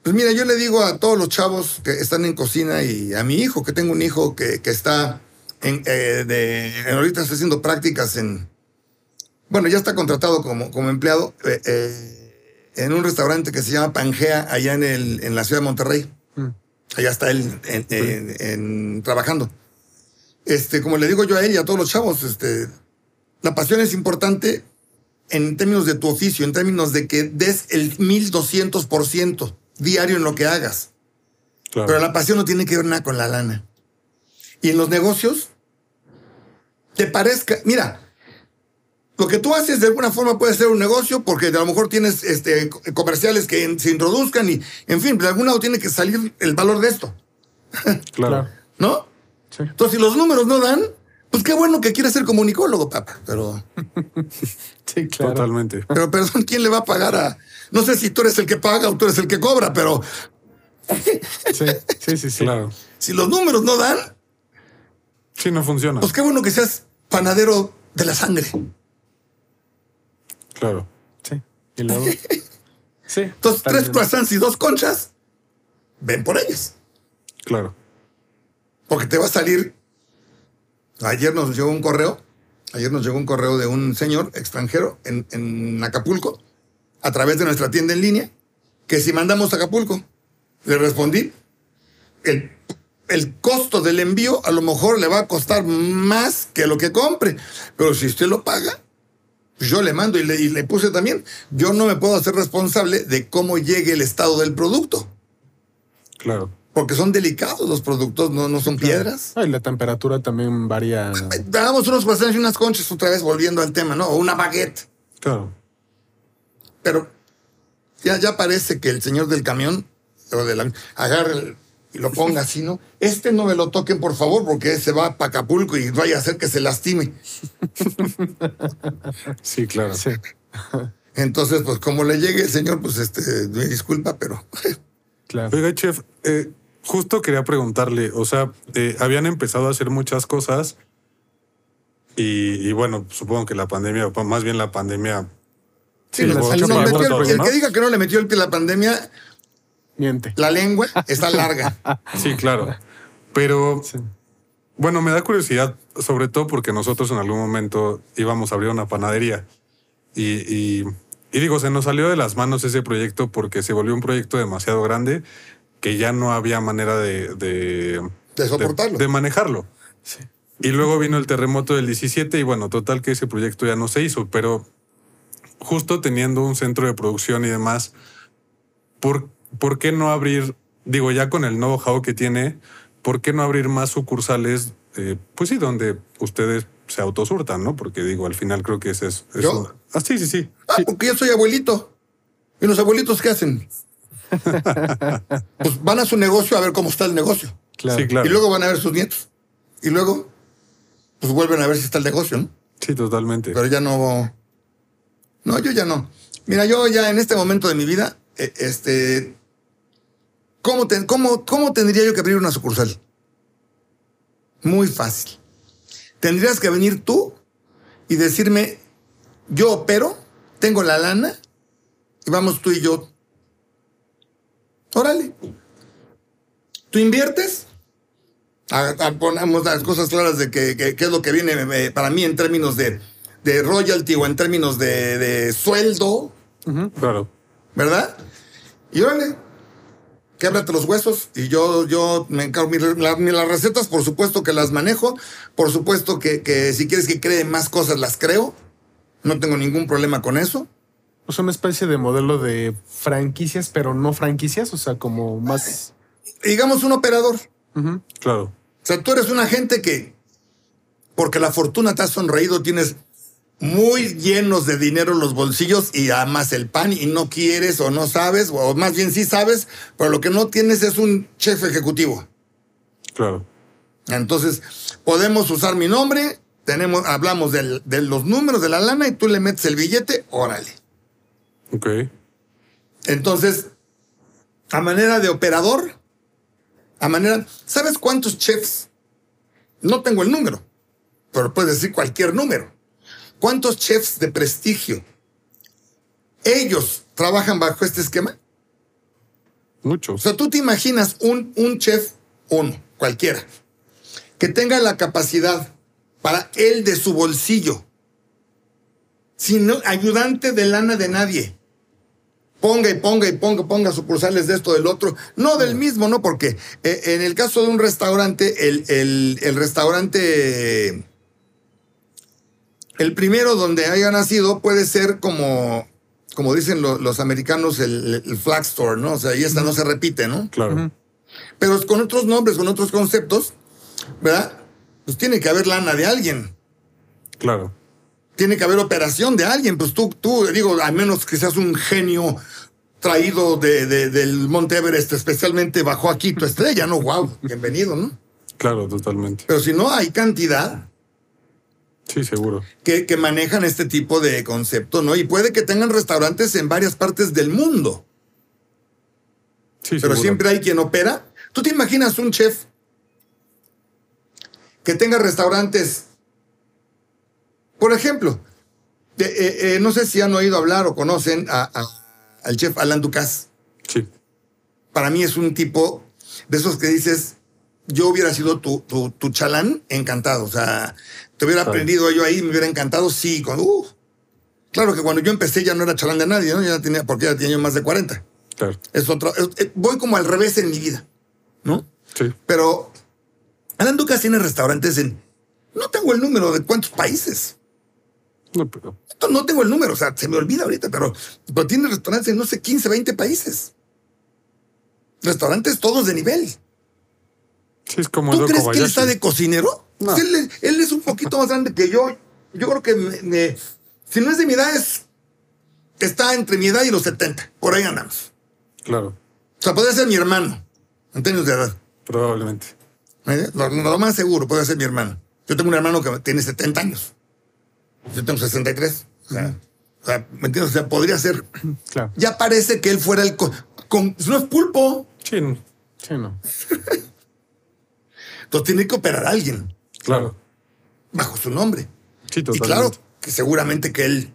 pues mira, yo le digo a todos los chavos que están en cocina y a mi hijo, que tengo un hijo que, que está en, eh, de, ahorita está haciendo prácticas en, bueno, ya está contratado como, como empleado eh, eh, en un restaurante que se llama Pangea, allá en, el, en la ciudad de Monterrey. Allá está él en- en- en- trabajando. Este, como le digo yo a él y a todos los chavos, este, la pasión es importante en términos de tu oficio, en términos de que des el 1200% diario en lo que hagas. Claro. Pero la pasión no tiene que ver nada con la lana. Y en los negocios, te parezca, mira, lo que tú haces de alguna forma puede ser un negocio porque a lo mejor tienes este, co- comerciales que se introduzcan y, en fin, de algún lado tiene que salir el valor de esto, claro. (laughs) claro. ¿no? Sí. Entonces, si los números no dan, pues qué bueno que quieres ser comunicólogo, papá. Pero, (laughs) Sí, claro. Totalmente. pero perdón, ¿quién le va a pagar a...? No sé si tú eres el que paga o tú eres el que cobra, pero Sí, sí, sí. sí. Claro. si los números no dan, Sí, no funciona. pues qué bueno que seas panadero de la sangre. Claro. Sí. Y luego. (laughs) Sí. Entonces, tres croissants y dos conchas, ven por ellas. Claro. Porque te va a salir. Ayer nos llegó un correo. Ayer nos llegó un correo de un señor extranjero en, en Acapulco, a través de nuestra tienda en línea, que si mandamos a Acapulco, le respondí, el, el costo del envío a lo mejor le va a costar más que lo que compre, pero si usted lo paga, yo le mando y le, y le puse también, yo no me puedo hacer responsable de cómo llegue el estado del producto, Claro. porque son delicados los productos, no, no son piedras. Ah, y la temperatura también varía. Damos unos croissants y unas conchas otra vez volviendo al tema, ¿no? O una baguette. Claro. Pero ya, ya parece que el señor del camión o de la, agarre el- y lo ponga así, ¿no? Este no me lo toquen, por favor, porque se va para Acapulco y vaya a hacer que se lastime. (laughs) Sí, claro. Sí. Entonces, pues como le llegue el señor, pues este, me disculpa, pero (laughs) Claro. Oiga, chef, eh, justo quería preguntarle, o sea, eh, habían empezado a hacer muchas cosas y, y bueno, supongo que la pandemia, o más bien la pandemia, sí, Sí, para el- el que diga que no le metió el pie a la pandemia, Miente. la lengua está larga. (laughs) sí, claro. Pero Sí. bueno, me da curiosidad, sobre todo porque nosotros en algún momento íbamos a abrir una panadería y, y, y digo, se nos salió de las manos ese proyecto porque se volvió un proyecto demasiado grande que ya no había manera de, de, De soportarlo. de manejarlo. Sí. Y luego vino el terremoto del 17 y bueno, total que ese proyecto ya no se hizo, pero justo teniendo un centro de producción y demás, ¿por, por qué no abrir, digo, ya con el know-how que tiene, ¿por qué no abrir más sucursales? eh, pues sí, donde ustedes se autosurtan, ¿no? Porque digo, al final creo que ese es... es ¿Yo? un- Ah, sí, sí, sí. Ah, porque yo soy abuelito. ¿Y los abuelitos qué hacen? (laughs) pues van a su negocio a ver cómo está el negocio. Claro. Sí, claro. Y luego van a ver sus nietos. Y luego, pues vuelven a ver si está el negocio, ¿no? Sí, totalmente. Pero ya no. No, yo ya no. Mira, yo ya en este momento de mi vida, eh, este. ¿Cómo, te- cómo, ¿Cómo tendría yo que abrir una sucursal? Muy fácil. Tendrías que venir tú y decirme, yo opero, tengo la lana, y vamos tú y yo. Órale. ¿Tú inviertes? A- a- ponemos las cosas claras de que, que- qué es lo que viene eh, para mí en términos de, de royalty o en términos de, de sueldo, Claro. ¿verdad? Y órale, québrate los huesos y yo, yo me encargo. la- mi- las recetas, por supuesto que las manejo. Por supuesto que, que si quieres que cree más cosas, las creo. No tengo ningún problema con eso. Es una especie de modelo de franquicias, pero no franquicias, o sea, como más. Digamos un operador. Claro. O sea, tú eres una gente que, porque la fortuna te ha sonreído, tienes muy llenos de dinero los bolsillos y amas el pan y no quieres o no sabes, o más bien sí sabes, pero lo que no tienes es un chef ejecutivo. Claro. Entonces, podemos usar mi nombre, tenemos, hablamos del- de los números de la lana y tú le metes el billete, órale. Ok. Entonces, a manera de operador, a manera, ¿sabes cuántos chefs? No tengo el número, pero puedes decir cualquier número. ¿Cuántos chefs de prestigio? Ellos trabajan bajo este esquema. O Muchos. sea, tú te imaginas un, un chef, uno, cualquiera, que tenga la capacidad para él de su bolsillo, sin ayudante de lana de nadie. Ponga y ponga y ponga, ponga sucursales de esto, del otro. No del mismo, ¿no? Porque eh, en el caso de un restaurante, el, el- el restaurante, el primero donde haya nacido puede ser como, como dicen lo- los americanos, el, el flag store, ¿no? O sea, y esta no se repite, ¿no? Claro. Pero con otros nombres, con otros conceptos, ¿verdad? Pues tiene que haber lana de alguien. Claro. Tiene que haber operación de alguien. Pues tú, tú, digo, a menos que seas un genio traído de, de- del Monte Everest, especialmente bajó aquí tu estrella, ¿no? Wow, bienvenido, ¿no? Claro, totalmente. Pero si no, hay cantidad Sí, seguro. que, que manejan este tipo de concepto, ¿no? Y puede que tengan restaurantes en varias partes del mundo. Sí, Pero seguro. siempre hay quien opera. ¿Tú te imaginas un chef que tenga restaurantes Por ejemplo, de- eh, eh, no sé si han oído hablar o conocen a- a- al chef Alan Ducasse. Sí. Para mí es un tipo de esos que dices, yo hubiera sido tu, tu, tu chalán encantado. O sea, te hubiera aprendido yo ahí, me hubiera encantado, sí. Con, uh. Claro que cuando yo empecé ya no era chalán de nadie, ¿no? Ya tenía, porque ya tenía yo más de 40. Claro. Es otro, es- eh, voy como al revés en mi vida, ¿no? Sí. Pero Alan Ducasse tiene restaurantes en, no tengo el número de cuántos países. No, pero. No tengo el número, o sea, se me olvida ahorita, pero, pero tiene restaurantes en, no sé, 15, 20 países. Restaurantes todos de nivel. Sí, es como ¿Tú crees que él está de cocinero? No. Él, es- él es un poquito más grande que yo. Yo creo que me- me- si no es de mi edad, es, está entre mi edad y los 70. Por ahí andamos. Claro, O sea, podría ser mi hermano, en términos de edad. probablemente. ¿Eh? Lo, lo más seguro puede ser mi hermano. Yo tengo un hermano que tiene 70 años. Yo tengo 63. O sea, o sea, ¿me entiendes? O sea, podría ser. Claro. Ya parece que él fuera el. co- Con, no es pulpo. Sí, no. Sí, no. Entonces tiene que operar a alguien claro. bajo su nombre. Sí, Y totalmente. claro que seguramente que él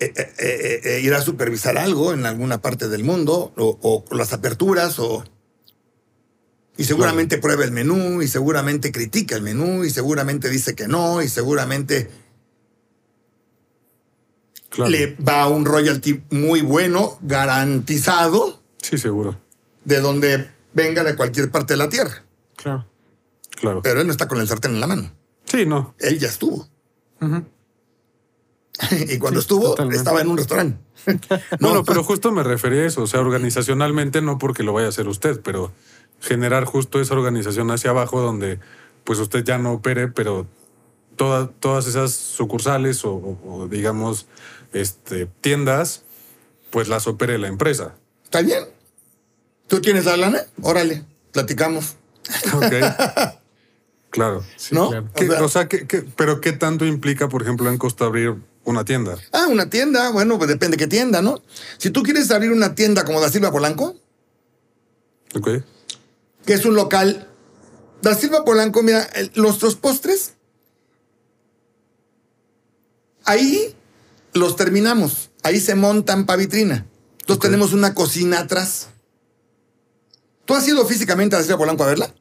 eh, eh, eh, irá a supervisar algo en alguna parte del mundo o, o las aperturas o y seguramente prueba el menú y seguramente critica el menú y seguramente dice que no y seguramente Claro. le va a un royalty muy bueno garantizado Sí, seguro. de donde venga de cualquier parte de la tierra Claro. Claro. pero él no está con el sartén en la mano Sí, no. él ya estuvo (laughs) y cuando Sí, estuvo totalmente. estaba en un restaurante (laughs) (laughs) Bueno, pero justo me refería a eso. O sea, organizacionalmente no porque lo vaya a hacer usted, pero generar justo esa organización hacia abajo donde pues usted ya no opere, pero toda- todas esas sucursales o, o- o, digamos este, tiendas, pues las opere la empresa. ¿Está bien? ¿Tú tienes la lana? Órale, platicamos. Ok. Claro. ¿No? claro. ¿Qué- O sea- o sea, ¿qué- qué- pero ¿qué tanto implica, por ejemplo, en Costa abrir una tienda? Ah, una tienda. Bueno, pues depende qué tienda, ¿no? Si tú quieres abrir una tienda como Da Silva Polanco, Ok. que es un local. Da Silva Polanco, mira, nuestros postres. Ahí los terminamos. Ahí se montan para vitrina. Entonces tenemos una cocina atrás. ¿Tú has ido físicamente a Da Silva Polanco a verla?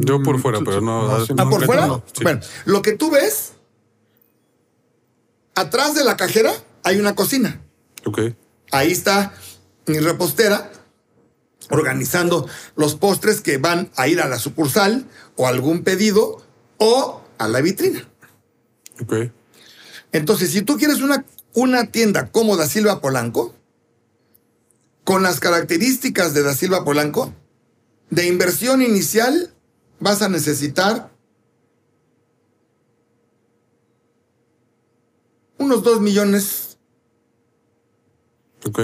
Yo por fuera, Mm, pero no- sí, Ah, por fuera. no, sí. Bueno, lo que tú ves, atrás de la cajera hay una cocina. Ok. Ahí está mi repostera organizando los postres que van a ir a la sucursal o a algún pedido o a la vitrina. Ok. Entonces, si tú quieres una, una tienda como Da Silva Polanco, con las características de Da Silva Polanco, de inversión inicial vas a necesitar unos 2 millones. Ok.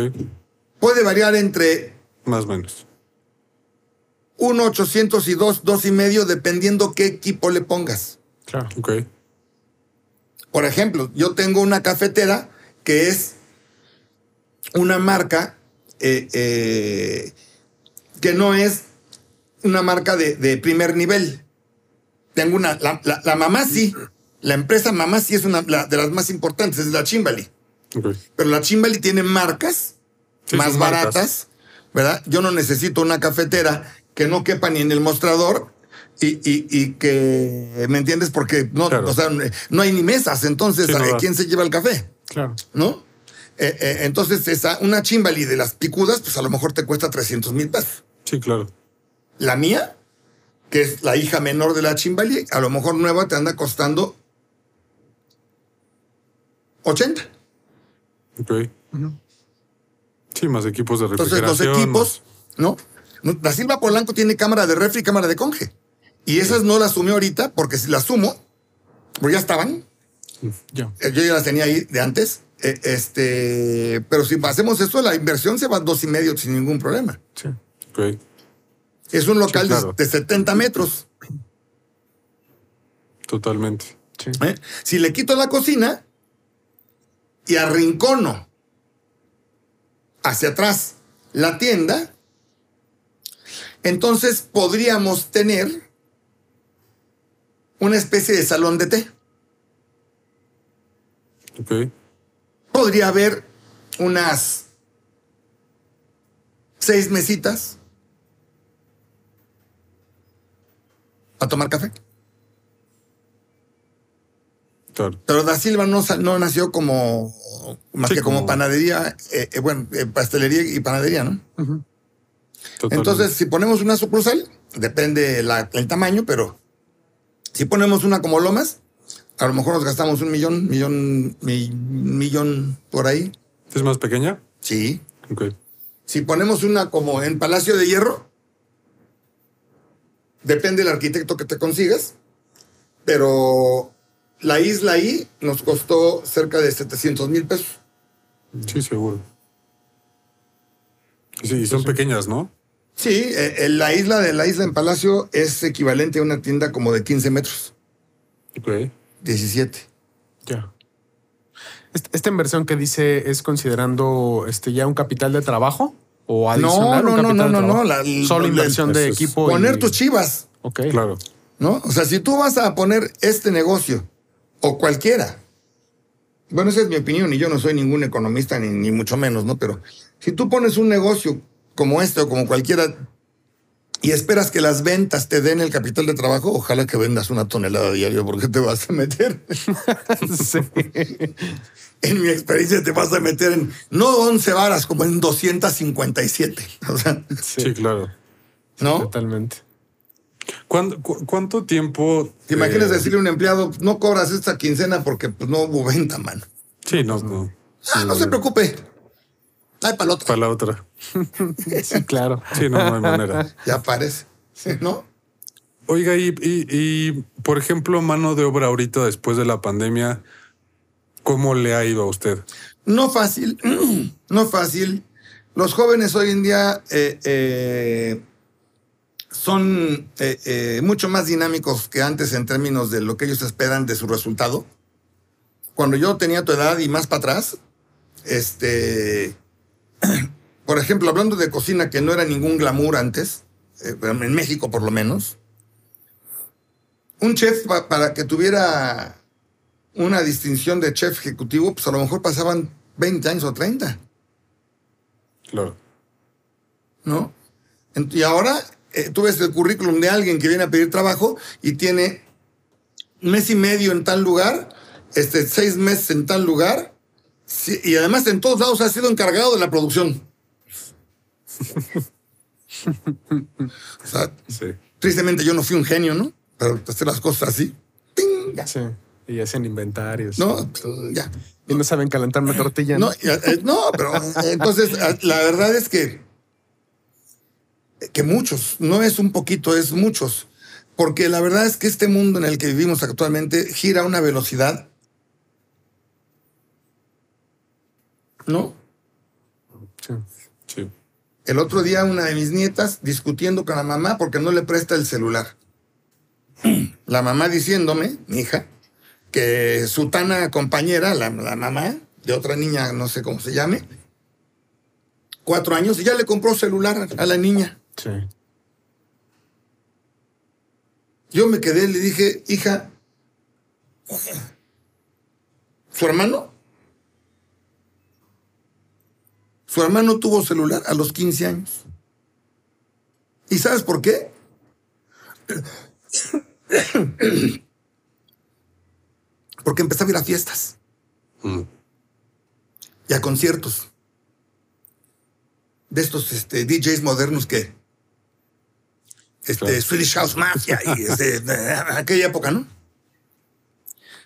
Puede variar entre Más o menos. 1.800 y 2, 2 y medio, dependiendo qué equipo le pongas. Claro. Ok. Por ejemplo, yo tengo una cafetera que es una marca eh, eh, que no es una marca de, de primer nivel. Tengo una, la, la- la mamá sí, la empresa mamá sí es una la- de las más importantes, es la Chimbali. Ok. Pero la Chimbali tiene marcas Sí, más marcas. baratas, ¿verdad? Yo no necesito una cafetera que no quepa ni en el mostrador y, y- y que, ¿me entiendes? Porque no, Claro. o sea, no hay ni mesas, entonces, Sí, no ¿a da. ¿quién se lleva el café? Claro. ¿No? Eh, eh, entonces, esa, una Chimbali de las picudas, pues a lo mejor te cuesta 300 mil pesos. Sí, claro. La mía, que es la hija menor de la Chimbali, a lo mejor nueva te anda costando 80. Ok. Sí, más equipos de Entonces, los refrigeración. equipos, ¿no? La Silva Polanco tiene cámara de refri y cámara de conge. Y esas no las sumió ahorita, porque si las sumo, pues ya estaban. Yo. Eh, Yo ya las tenía ahí de antes. Eh, este, pero si hacemos eso, la inversión se va a dos y medio sin ningún problema. Sí. Ok. Es un local Sí, de- claro. de, 70 metros. Totalmente. Sí. ¿eh? Si le quito la cocina y arrincono hacia atrás la tienda, entonces podríamos tener una especie de salón de té. Ok. Podría haber unas seis mesitas a tomar café. Claro. Pero Da Silva no, no nació como más Sí, que como, como- panadería, eh, eh, bueno, eh, pastelería y panadería, ¿no? Entonces, si ponemos una sucursal, depende la- el tamaño, pero si ponemos una como Lomas, a lo mejor nos gastamos un millón, millón, mi- millón por ahí. ¿Es más pequeña? Sí. Ok. Si ponemos una como en Palacio de Hierro, depende del arquitecto que te consigas, pero la isla ahí nos costó cerca de 700 mil pesos. Sí, seguro. Sí, y son pequeñas, ¿no? Sí, eh, eh, la isla de la isla en Palacio es equivalente a una tienda como de 15 metros, Ok. 17. Ya. Est- ¿Esta inversión que dice es considerando este ya un capital de trabajo o adicional no, un no, capital no, de no, trabajo? no, la- Solo inversión de equipo. Poner y- tus chivas, Ok. Claro. ¿no? O sea, si tú vas a poner este negocio o cualquiera, bueno, esa es mi opinión y yo no soy ningún economista ni, ni mucho menos, ¿no? Pero si tú pones un negocio como este o como cualquiera y esperas que las ventas te den el capital de trabajo, ojalá que vendas una tonelada diario porque te vas a meter. (laughs) Sí. (laughs) en mi experiencia te vas a meter en no 11 varas, como en 257. (laughs) O sea, Sí, claro. ¿no? Totalmente. ¿Cuándo- cu- ¿Cuánto tiempo? ¿Te imaginas eh, decirle a un empleado, no cobras esta quincena porque pues, no hubo venta, mano? Sí, no, no. Ah, no se preocupe. Ay, para Para la otra. (laughs) Sí, claro. Sí, no, no hay manera. (laughs) Ya aparece. ¿No? Oiga, y, y, y, por ejemplo, mano de obra ahorita después de la pandemia, ¿cómo le ha ido a usted? No fácil, (clears throat) no fácil. Los jóvenes hoy en día eh, eh, son eh, mucho más dinámicos que antes en términos de lo que ellos esperan de su resultado. Cuando yo tenía tu edad y más para atrás, este, (clears throat) por ejemplo, hablando de cocina que no era ningún glamour antes, en México por lo menos, un chef pa- para que tuviera una distinción de chef ejecutivo, pues a lo mejor pasaban 20 años o 30, Claro. ¿no? Y ahora eh, tú ves el currículum de alguien que viene a pedir trabajo y tiene mes y medio en tal lugar, este, seis meses en tal lugar, y además en todos lados ha sido encargado de la producción. (laughs) o sea, Sí. tristemente yo no fui un genio, ¿no? Pero hacer las cosas así, ¡ping! ya, Sí. Y hacen inventarios. ¿no? Ya. Y no saben calentar una tortilla. No, ya, eh, no, pero eh, entonces eh, la verdad es que que muchos, no es un poquito, es muchos, porque la verdad es que este mundo en el que vivimos actualmente gira a una velocidad, ¿no? Sí. Sí. El otro día una de mis nietas discutiendo con la mamá porque no le presta el celular. (clears throat) La mamá diciéndome, mi hija, que su tana compañera, la, la mamá de otra niña, no sé cómo se llame, cuatro años, y ya le compró celular a la niña. Sí. Yo me quedé, le dije, hija, ¿su hermano? Su hermano tuvo celular a los 15 años. ¿Y sabes por qué? (coughs) Porque empezaba a ir a fiestas Mm. y a conciertos. De estos este, DJs modernos que. Este, Claro. Swedish House Mafia y este, de (laughs) (laughs) aquella época, ¿no?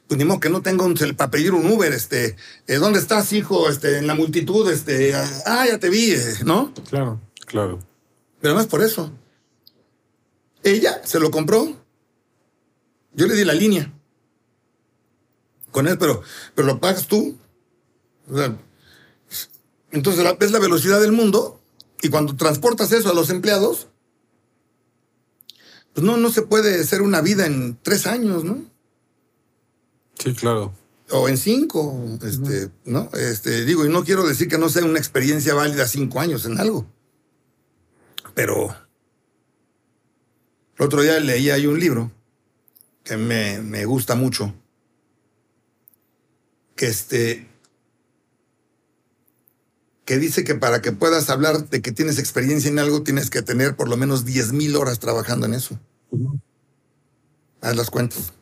Pues ni modo que no tenga un cel- para pedir un Uber, este, eh, ¿dónde estás, hijo? Este, en la multitud, este, ah, ya te vi, eh, ¿no? Claro. Claro. Pero no es por eso. Ella se lo compró. Yo le di la línea. Con él, pero, pero lo pagas tú. O sea, entonces la- ves la velocidad del mundo y cuando transportas eso a los empleados, pues no, no se puede hacer una vida en tres años, ¿no? Sí, claro. O en cinco, este, ¿no? Este, digo, y no quiero decir que no sea una experiencia válida cinco años en algo. Pero el otro día leí ahí un libro que me, me gusta mucho. Que este que dice que para que puedas hablar de que tienes experiencia en algo tienes que tener por lo menos 10 mil horas trabajando en eso. Haz las cuentas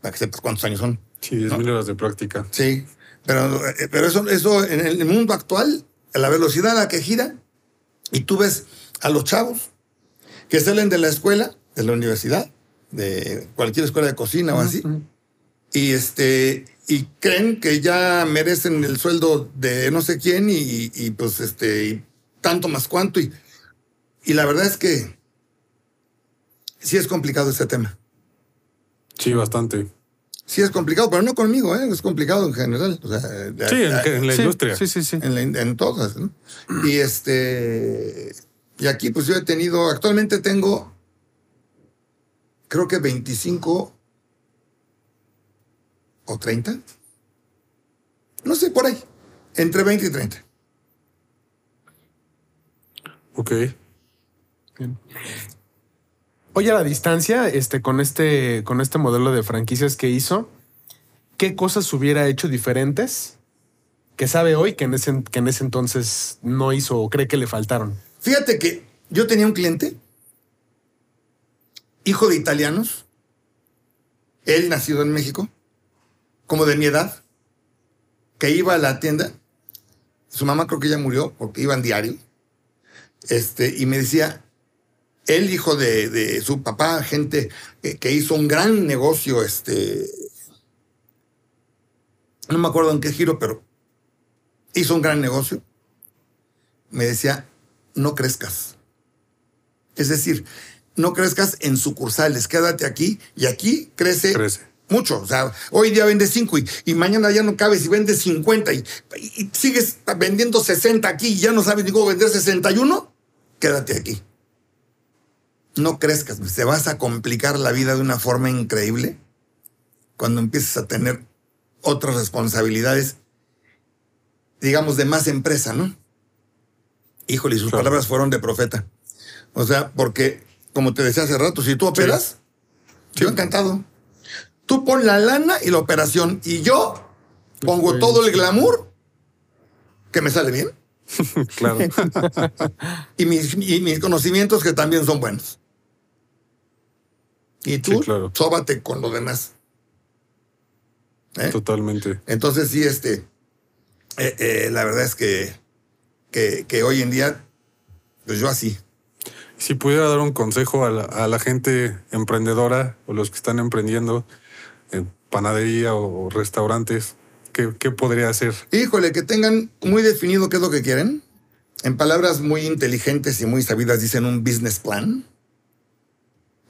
para que sepas cuántos años son. Sí, 10 mil horas de práctica. Sí, pero, eh, pero eso, eso en el mundo actual, a la velocidad a la que gira, y tú ves a los chavos que salen de la escuela, de la universidad, de cualquier escuela de cocina o así, y este y creen que ya merecen el sueldo de no sé quién y, y pues este y tanto más cuánto y, y la verdad es que sí es complicado este tema. Sí, bastante. Sí es complicado, pero no conmigo, ¿eh? es complicado en general. O sea, sí, en, en la Sí, industria. Sí, sí, sí. en, la- en todas. ¿no? Y este. Y aquí, pues yo he tenido. Actualmente tengo. Creo que 25 o 30. No sé, por ahí. Entre 20 y 30. Ok. Oye, a la distancia, este, con este, con este modelo de franquicias que hizo, ¿qué cosas hubiera hecho diferentes que sabe hoy que en ese, que en ese entonces no hizo o cree que le faltaron? Fíjate que yo tenía un cliente, hijo de italianos, él nacido en México, como de mi edad, que iba a la tienda, su mamá creo que ya murió porque iban diario, este, y me decía, él hijo de, de su papá, gente que, que hizo un gran negocio, este, no me acuerdo en qué giro, pero hizo un gran negocio, me decía, no crezcas. Es decir, no crezcas en sucursales, quédate aquí y aquí crece, Crece. Mucho. O sea, hoy día vendes 5 y, y mañana ya no cabes y vendes 50 y, y sigues vendiendo 60 aquí y ya no sabes ni cómo vender 61, quédate aquí. No crezcas, te vas a complicar la vida de una forma increíble cuando empieces a tener otras responsabilidades, digamos, de más empresa, ¿no? Híjole, y sus Claro. palabras fueron de profeta. O sea, porque, como te decía hace rato, si tú operas, yo encantado. Tú pon la lana y la operación y yo pongo Estoy todo el glamour que me sale bien (laughs) Claro. (laughs) y mis, y mis conocimientos que también son buenos. Y tú, Sí, claro. sóbate con lo demás. ¿Eh? Totalmente. Entonces, sí, este, eh, eh, la verdad es que, que, que hoy en día, pues yo así. Si pudiera dar un consejo a la, a la gente emprendedora o los que están emprendiendo en panadería o restaurantes, ¿qué, qué podría hacer? Híjole, que tengan muy definido qué es lo que quieren. En palabras muy inteligentes y muy sabidas dicen un business plan.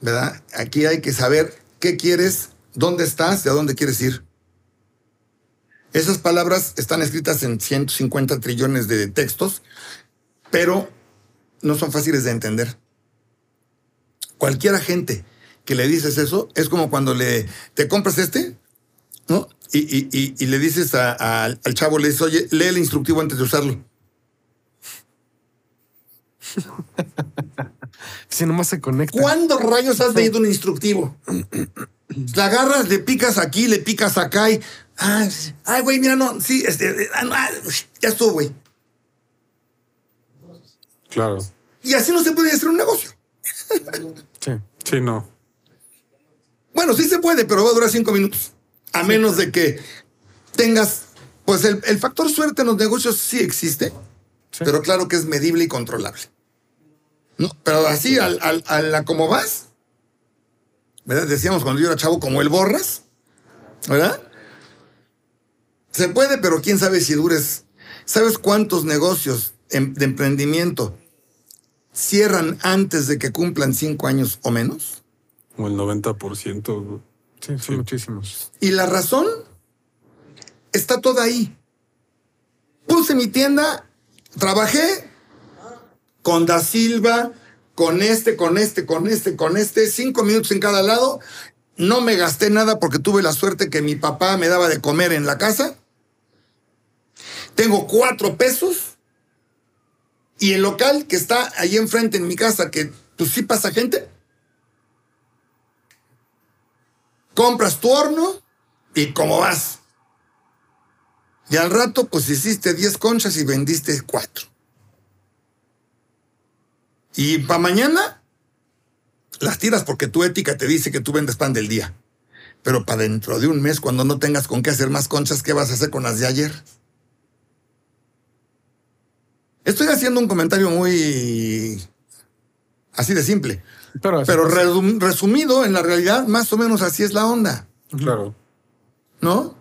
¿Verdad? Aquí hay que saber qué quieres, dónde estás y a dónde quieres ir. Esas palabras están escritas en 150 trillones de textos, pero no son fáciles de entender. Cualquier agente que le dices eso es como cuando le te compras este, ¿no? Y, y- y- y le dices a- a- al chavo, le dices, oye, lee el instructivo antes de usarlo. (laughs) Si nomás se conecta. ¿Cuándo rayos has leído un instructivo? La agarras, le picas aquí, le picas acá y. Ay, ay, güey, mira, no, sí, este, ah, no, ah, ya estuvo, güey. Claro. Y así no se puede hacer un negocio. Sí. Sí, no. Bueno, sí se puede, pero va a durar cinco minutos. A menos de que tengas. Pues el, el factor suerte en los negocios sí existe, Sí. pero claro que es medible y controlable. ¿No? Pero así, al, al- a la como vas, ¿verdad? Decíamos cuando yo era chavo, como el borras, ¿verdad? Se puede, pero quién sabe si dures. ¿Sabes cuántos negocios em- de emprendimiento cierran antes de que cumplan cinco años o menos? Como el 90%. Sí, son Sí. muchísimos. Y la razón está toda ahí. Puse mi tienda, trabajé con Da Silva, con este, con este, con este, con este, cinco minutos en cada lado. No me gasté nada porque tuve la suerte que mi papá me daba de comer en la casa. Tengo cuatro pesos. Y el local que está ahí enfrente en mi casa, que pues sí pasa gente, compras tu horno y cómo vas. Y al rato, pues hiciste 10 conchas y vendiste 4. Y para mañana, las tiras porque tu ética te dice que tú vendes pan del día. Pero para dentro de un mes, cuando no tengas con qué hacer más conchas, ¿qué vas a hacer con las de ayer? Estoy haciendo un comentario muy así de simple. Pero, Pero resum- resumido, en la realidad, más o menos así es la onda, Claro. ¿no?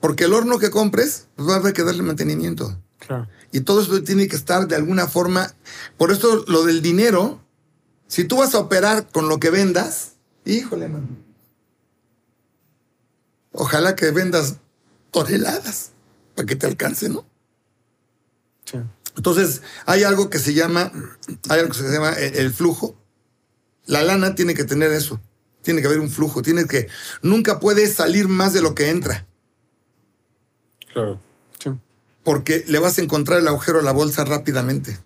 Porque el horno que compres, pues va a haber que darle mantenimiento. claro. Y todo eso tiene que estar de alguna forma. Por eso lo del dinero, si tú vas a operar con lo que vendas, híjole, man. Ojalá que vendas toneladas para que te alcance, ¿no? Sí. Entonces, hay algo que se llama, hay algo que se llama el, el flujo. La lana tiene que tener eso. Tiene que haber un flujo. Tiene que, nunca puede salir más de lo que entra. Claro. Sí. porque le vas a encontrar el agujero a la bolsa rápidamente.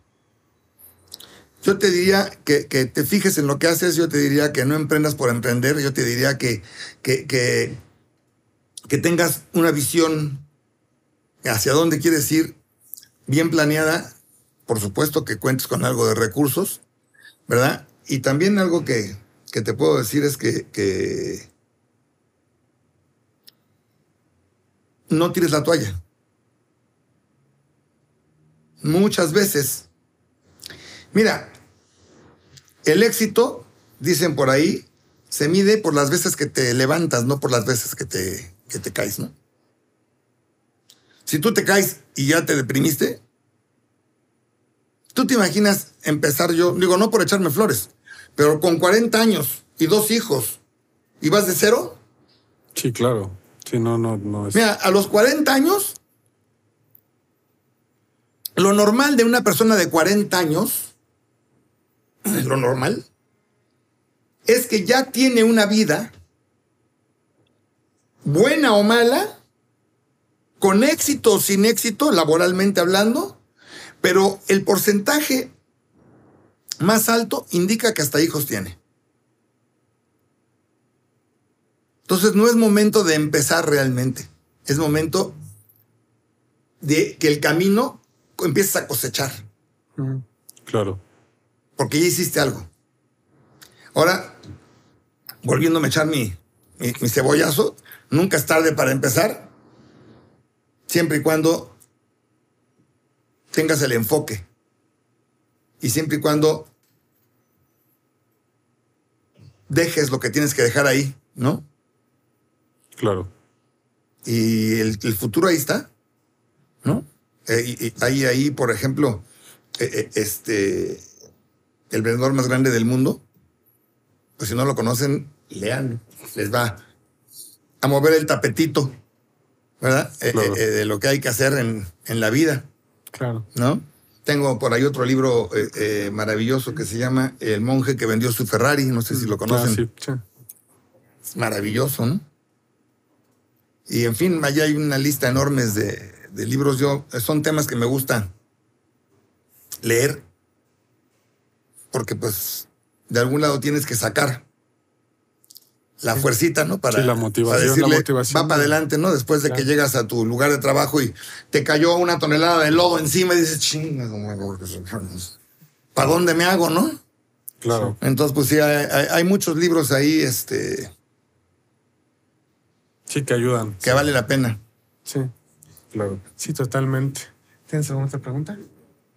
Yo te diría que, que te fijes en lo que haces, yo te diría que no emprendas por emprender, yo te diría que, que, que, que tengas una visión hacia dónde quieres ir bien planeada, por supuesto que cuentes con algo de recursos, ¿verdad? Y también algo que, que te puedo decir es que, que no tires la toalla. Muchas veces. Mira, el éxito, dicen por ahí, se mide por las veces que te levantas, no por las veces que te, que te caes, ¿no? Si tú te caes y ya te deprimiste, tú te imaginas empezar yo, digo, no por echarme flores, pero con 40 años y dos hijos, y vas de cero, Sí, claro. Sí, no, no, no es. Mira, a los 40 años, lo normal de una persona de 40 años, (clears throat) lo normal, es que ya tiene una vida, buena o mala, con éxito o sin éxito, laboralmente hablando, pero el porcentaje más alto indica que hasta hijos tiene. Entonces no es momento de empezar realmente. Es momento de que el camino empieces a cosechar. Claro. Porque ya hiciste algo. Ahora, volviéndome a echar mi, mi, mi cebollazo, nunca es tarde para empezar. Siempre y cuando tengas el enfoque. Y siempre y cuando dejes lo que tienes que dejar ahí, ¿no? Claro. y el, el futuro ahí está, ¿no? Eh, y- y ahí, ahí, por ejemplo, eh, eh, este, el vendedor más grande del mundo, pues si no lo conocen, lean, les va a mover el tapetito, ¿verdad? Eh, Claro. eh, eh, de lo que hay que hacer en, en la vida, Claro. ¿no? Tengo por ahí otro libro eh, eh, maravilloso que se llama El monje que vendió su Ferrari, no sé si lo conocen. Ah, sí. Sí. Es maravilloso, ¿no? Y en fin, allá hay una lista enorme de, de libros. Yo, son temas que me gusta leer. Porque, pues, de algún lado tienes que sacar la fuercita, ¿no? Para, Sí, la motivación, para decirle, la motivación. Va para adelante, ¿no? Después de que llegas a tu lugar de trabajo y te cayó una tonelada de lodo encima y dices, chinga, ¿para dónde me hago, no? Claro. Entonces, pues sí, hay, hay- hay muchos libros ahí, este, Sí, que ayudan. que vale la pena. Sí. Claro. Sí, totalmente. ¿Tienes alguna otra pregunta?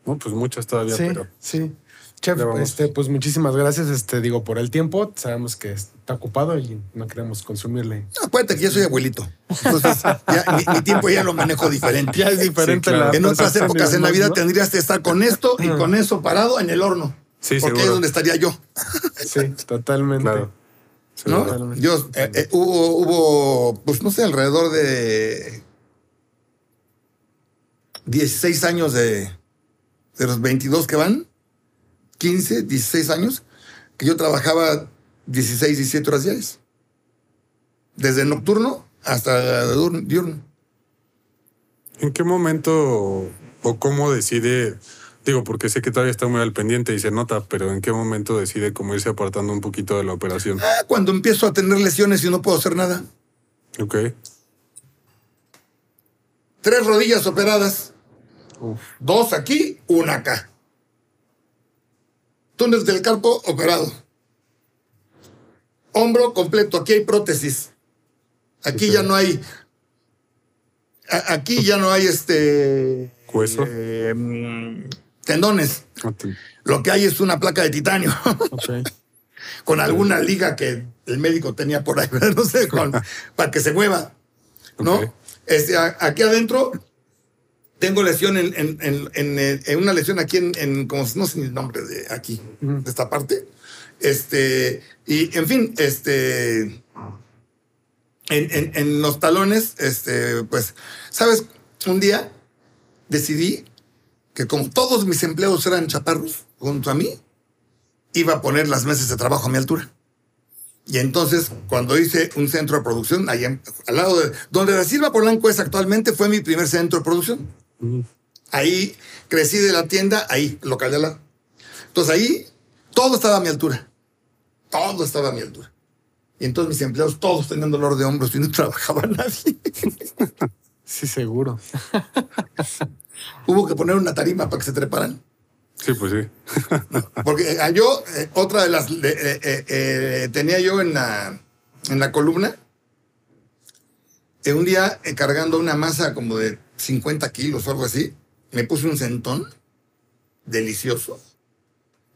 No, pues muchas todavía, Sí, pero. sí. Chef, este, pues muchísimas gracias, este, digo, por el tiempo. Sabemos que está ocupado y no queremos consumirle. No, acuérdate que yo soy abuelito. Entonces, ya, mi, mi tiempo ya lo manejo diferente. Ya es diferente Sí, claro. la En otras épocas en la vida ¿no? tendrías que estar con esto y con eso parado en el horno. Sí, porque ahí es seguro. donde estaría yo. Sí, totalmente. Claro. ¿no? Seguro. Totalmente. Yo, eh, eh, hubo, hubo, pues no sé, alrededor de 16 años de, de los 22 que van, 15, 16 años, que yo trabajaba 16, 17 horas diarias. Desde nocturno hasta diurno. ¿En qué momento o cómo decide, digo, porque sé que todavía está muy al pendiente y se nota, pero en qué momento decide como irse apartando un poquito de la operación? Ah, cuando empiezo a tener lesiones y no puedo hacer nada. Ok. tres rodillas operadas, Uf. dos aquí, una acá. Túnel del carpo operado. Hombro completo, aquí hay prótesis. Aquí ya no hay. a- Aquí ya no hay este. Hueso. eh, mm, tendones. Te- Lo que hay es una placa de titanio (laughs) Ok. con alguna liga que el médico tenía por ahí, (laughs) no sé, con- (laughs) para que se mueva. ¿No? Este, a- aquí adentro tengo lesión en, en- en- en, eh, en una lesión aquí en, en como no sé ni el nombre de aquí, de esta parte. Este, y en fin, este, en, en- en los talones, este, pues, ¿sabes? Un día decidí que como todos mis empleados eran chaparros junto a mí, iba a poner las mesas de trabajo a mi altura. Y entonces, cuando hice un centro de producción, allá al lado de donde Da Silva Polanco es actualmente, fue mi primer centro de producción. Ahí crecí de la tienda, ahí, local de al lado. Entonces ahí todo estaba a mi altura. Todo estaba a mi altura. Y entonces mis empleados todos tenían dolor de hombros y no (laughs) trabajaba nadie. Sí, seguro. (laughs) Hubo que poner una tarima para que se treparan. Sí, pues sí. (laughs) Porque eh, yo, eh, otra de las, de- eh, eh, eh, tenía yo en la, en la columna, eh, un día eh, cargando una masa como de 50 kilos o algo así, me puse un centón delicioso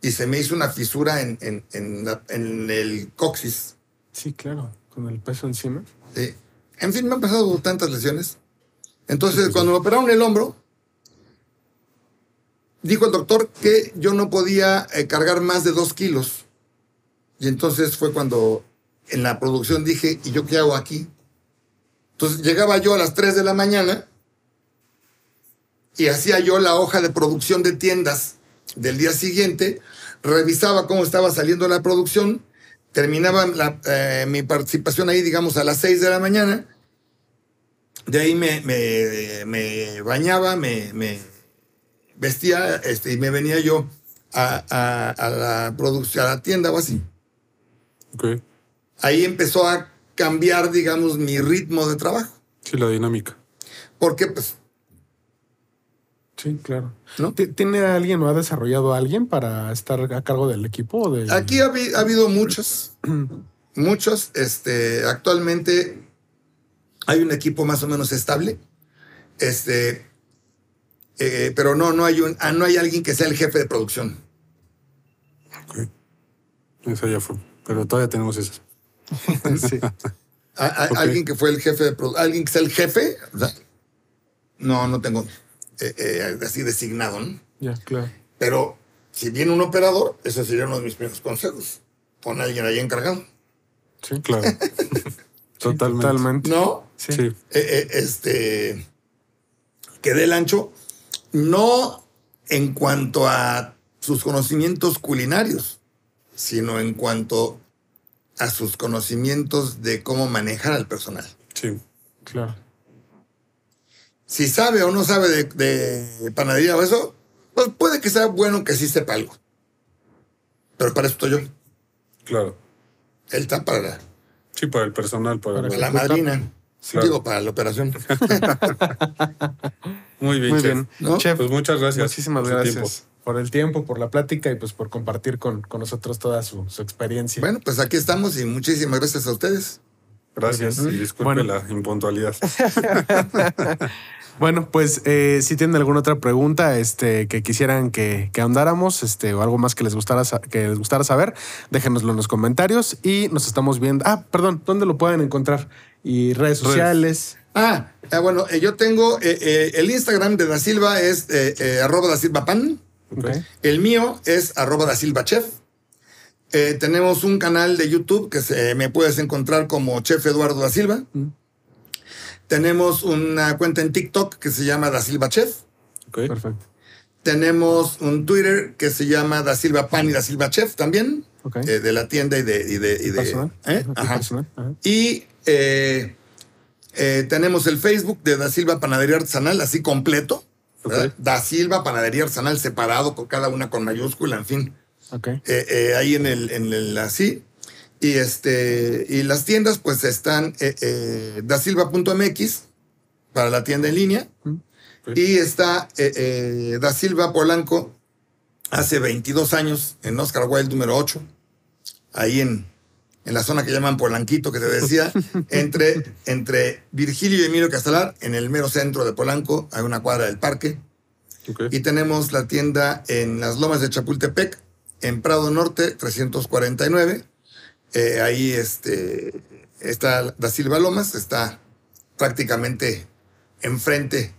y se me hizo una fisura en, en, en la- en el coxis. Sí, claro. Con el peso encima. Sí. En fin, me han pasado tantas lesiones. Entonces, cuando me operaron el hombro, dijo el doctor que yo no podía eh, cargar más de dos kilos. Y entonces fue cuando en la producción dije, ¿y yo qué hago aquí? Entonces llegaba yo a las 3 de la mañana y hacía yo la hoja de producción de tiendas del día siguiente, revisaba cómo estaba saliendo la producción, terminaba la, eh, mi participación ahí, digamos, a las 6 de la mañana. De ahí me, me, me bañaba, me, me vestía este, y me venía yo a, a- a la producción, a la tienda o así. Ok. Ahí empezó a cambiar, digamos, mi ritmo de trabajo. Sí, la dinámica. Porque, pues, Sí, claro. ¿No? ¿Ti- ¿Tiene alguien o ha desarrollado a alguien para estar a cargo del equipo? O de... Aquí ha, habi- ha habido muchos, (clears throat) muchos. Este, actualmente hay un equipo más o menos estable. Este, eh, pero no, no hay un, ah, no hay alguien que sea el jefe de producción. Ok. Esa ya fue. Pero todavía tenemos esas. (laughs) sí. (laughs) A- a- Ok. Alguien que fue el jefe de produ- alguien que sea el jefe. no, no tengo eh, eh, así designado, ¿no? Ya, claro. Pero si viene un operador, ese sería uno de mis primeros consejos. Pon a alguien ahí encargado. Sí, Claro. (laughs) Totalmente. Totalmente. No, Sí. Sí. eh, eh, este, que dé el ancho, no en cuanto a sus conocimientos culinarios, sino en cuanto a sus conocimientos de cómo manejar al personal. Sí. Claro. Si sabe o no sabe de, de panadería o eso, pues puede que sea bueno que sí sepa algo. Pero para eso estoy yo. Claro. Él está para la, Sí, para el personal, para, Para para la- madrina. Claro. Digo, para la operación. (laughs) Muy bien, Muy chef. bien. ¿No? Chef, Pues muchas gracias. muchísimas por gracias por el tiempo, por la plática y pues por compartir con, con nosotros toda su, su experiencia. Bueno, pues aquí estamos y muchísimas gracias a ustedes. Gracias y disculpe Bueno. la impuntualidad. (laughs) Bueno, pues eh, si tienen alguna otra pregunta este, que quisieran que, que ahondáramos este, o algo más que les, gustara, que les gustara saber, déjenoslo en los comentarios y nos estamos viendo. Ah, perdón, ¿dónde lo pueden encontrar? Y redes sociales. Ah, ah, bueno, eh, yo tengo eh, eh, el Instagram de Da Silva es eh, eh, arroba Da Silva Pan. El mío es arroba Da Silva Chef. Eh, tenemos un canal de YouTube que se, me puedes encontrar como Chef Eduardo Da Silva. Mm. Tenemos una cuenta en TikTok que se llama Da Silva Chef. Ok. Perfecto. Tenemos un Twitter que se llama Da Silva Pan y Da Silva Chef también. Ok. eh, de la tienda y de... Y de, y de- Personal. ¿eh? Ajá, Ajá. personal. Ajá. Y eh, eh, tenemos el Facebook de Da Silva Panadería Artesanal, así completo. ¿verdad? Ok. Da Silva Panadería Artesanal separado, con cada una con mayúscula, en fin. Ok. Eh, eh, ahí en el, en el así. Y este y las tiendas, pues están eh, eh, dasilva.mx para la tienda en línea. Y está eh, eh, Da Silva Polanco hace 22 años en Oscar Wilde número 8, ahí en, en la zona que llaman Polanquito, que te decía, (laughs) entre, entre Virgilio y Emilio Castelar, en el mero centro de Polanco, hay una cuadra del parque. Y tenemos la tienda en las lomas de Chapultepec, en Prado Norte, 349. Eh, ahí este, está Da Silva Lomas, está prácticamente enfrente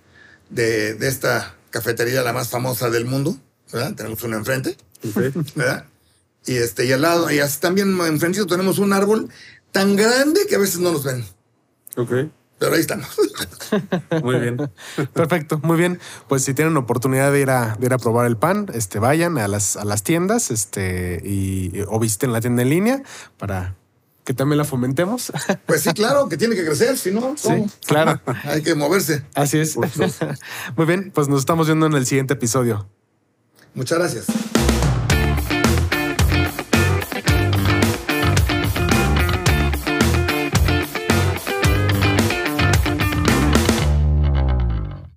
de, de esta cafetería, la más famosa del mundo. ¿verdad? Tenemos una enfrente. ¿verdad? Y, este, y al lado, y así también enfrente tenemos un árbol tan grande que a veces no nos ven. Ok. Pero ahí estamos. (laughs) Muy bien. Perfecto, muy bien. Pues si tienen oportunidad de ir a, de ir a probar el pan, este, vayan a las, a las tiendas este, y, o visiten la tienda en línea para que también la fomentemos. (laughs) Pues sí, claro, que tiene que crecer, si no, Sí, claro. (laughs) Hay que moverse. Así es. Muy bien, pues nos estamos viendo en el siguiente episodio. Muchas gracias.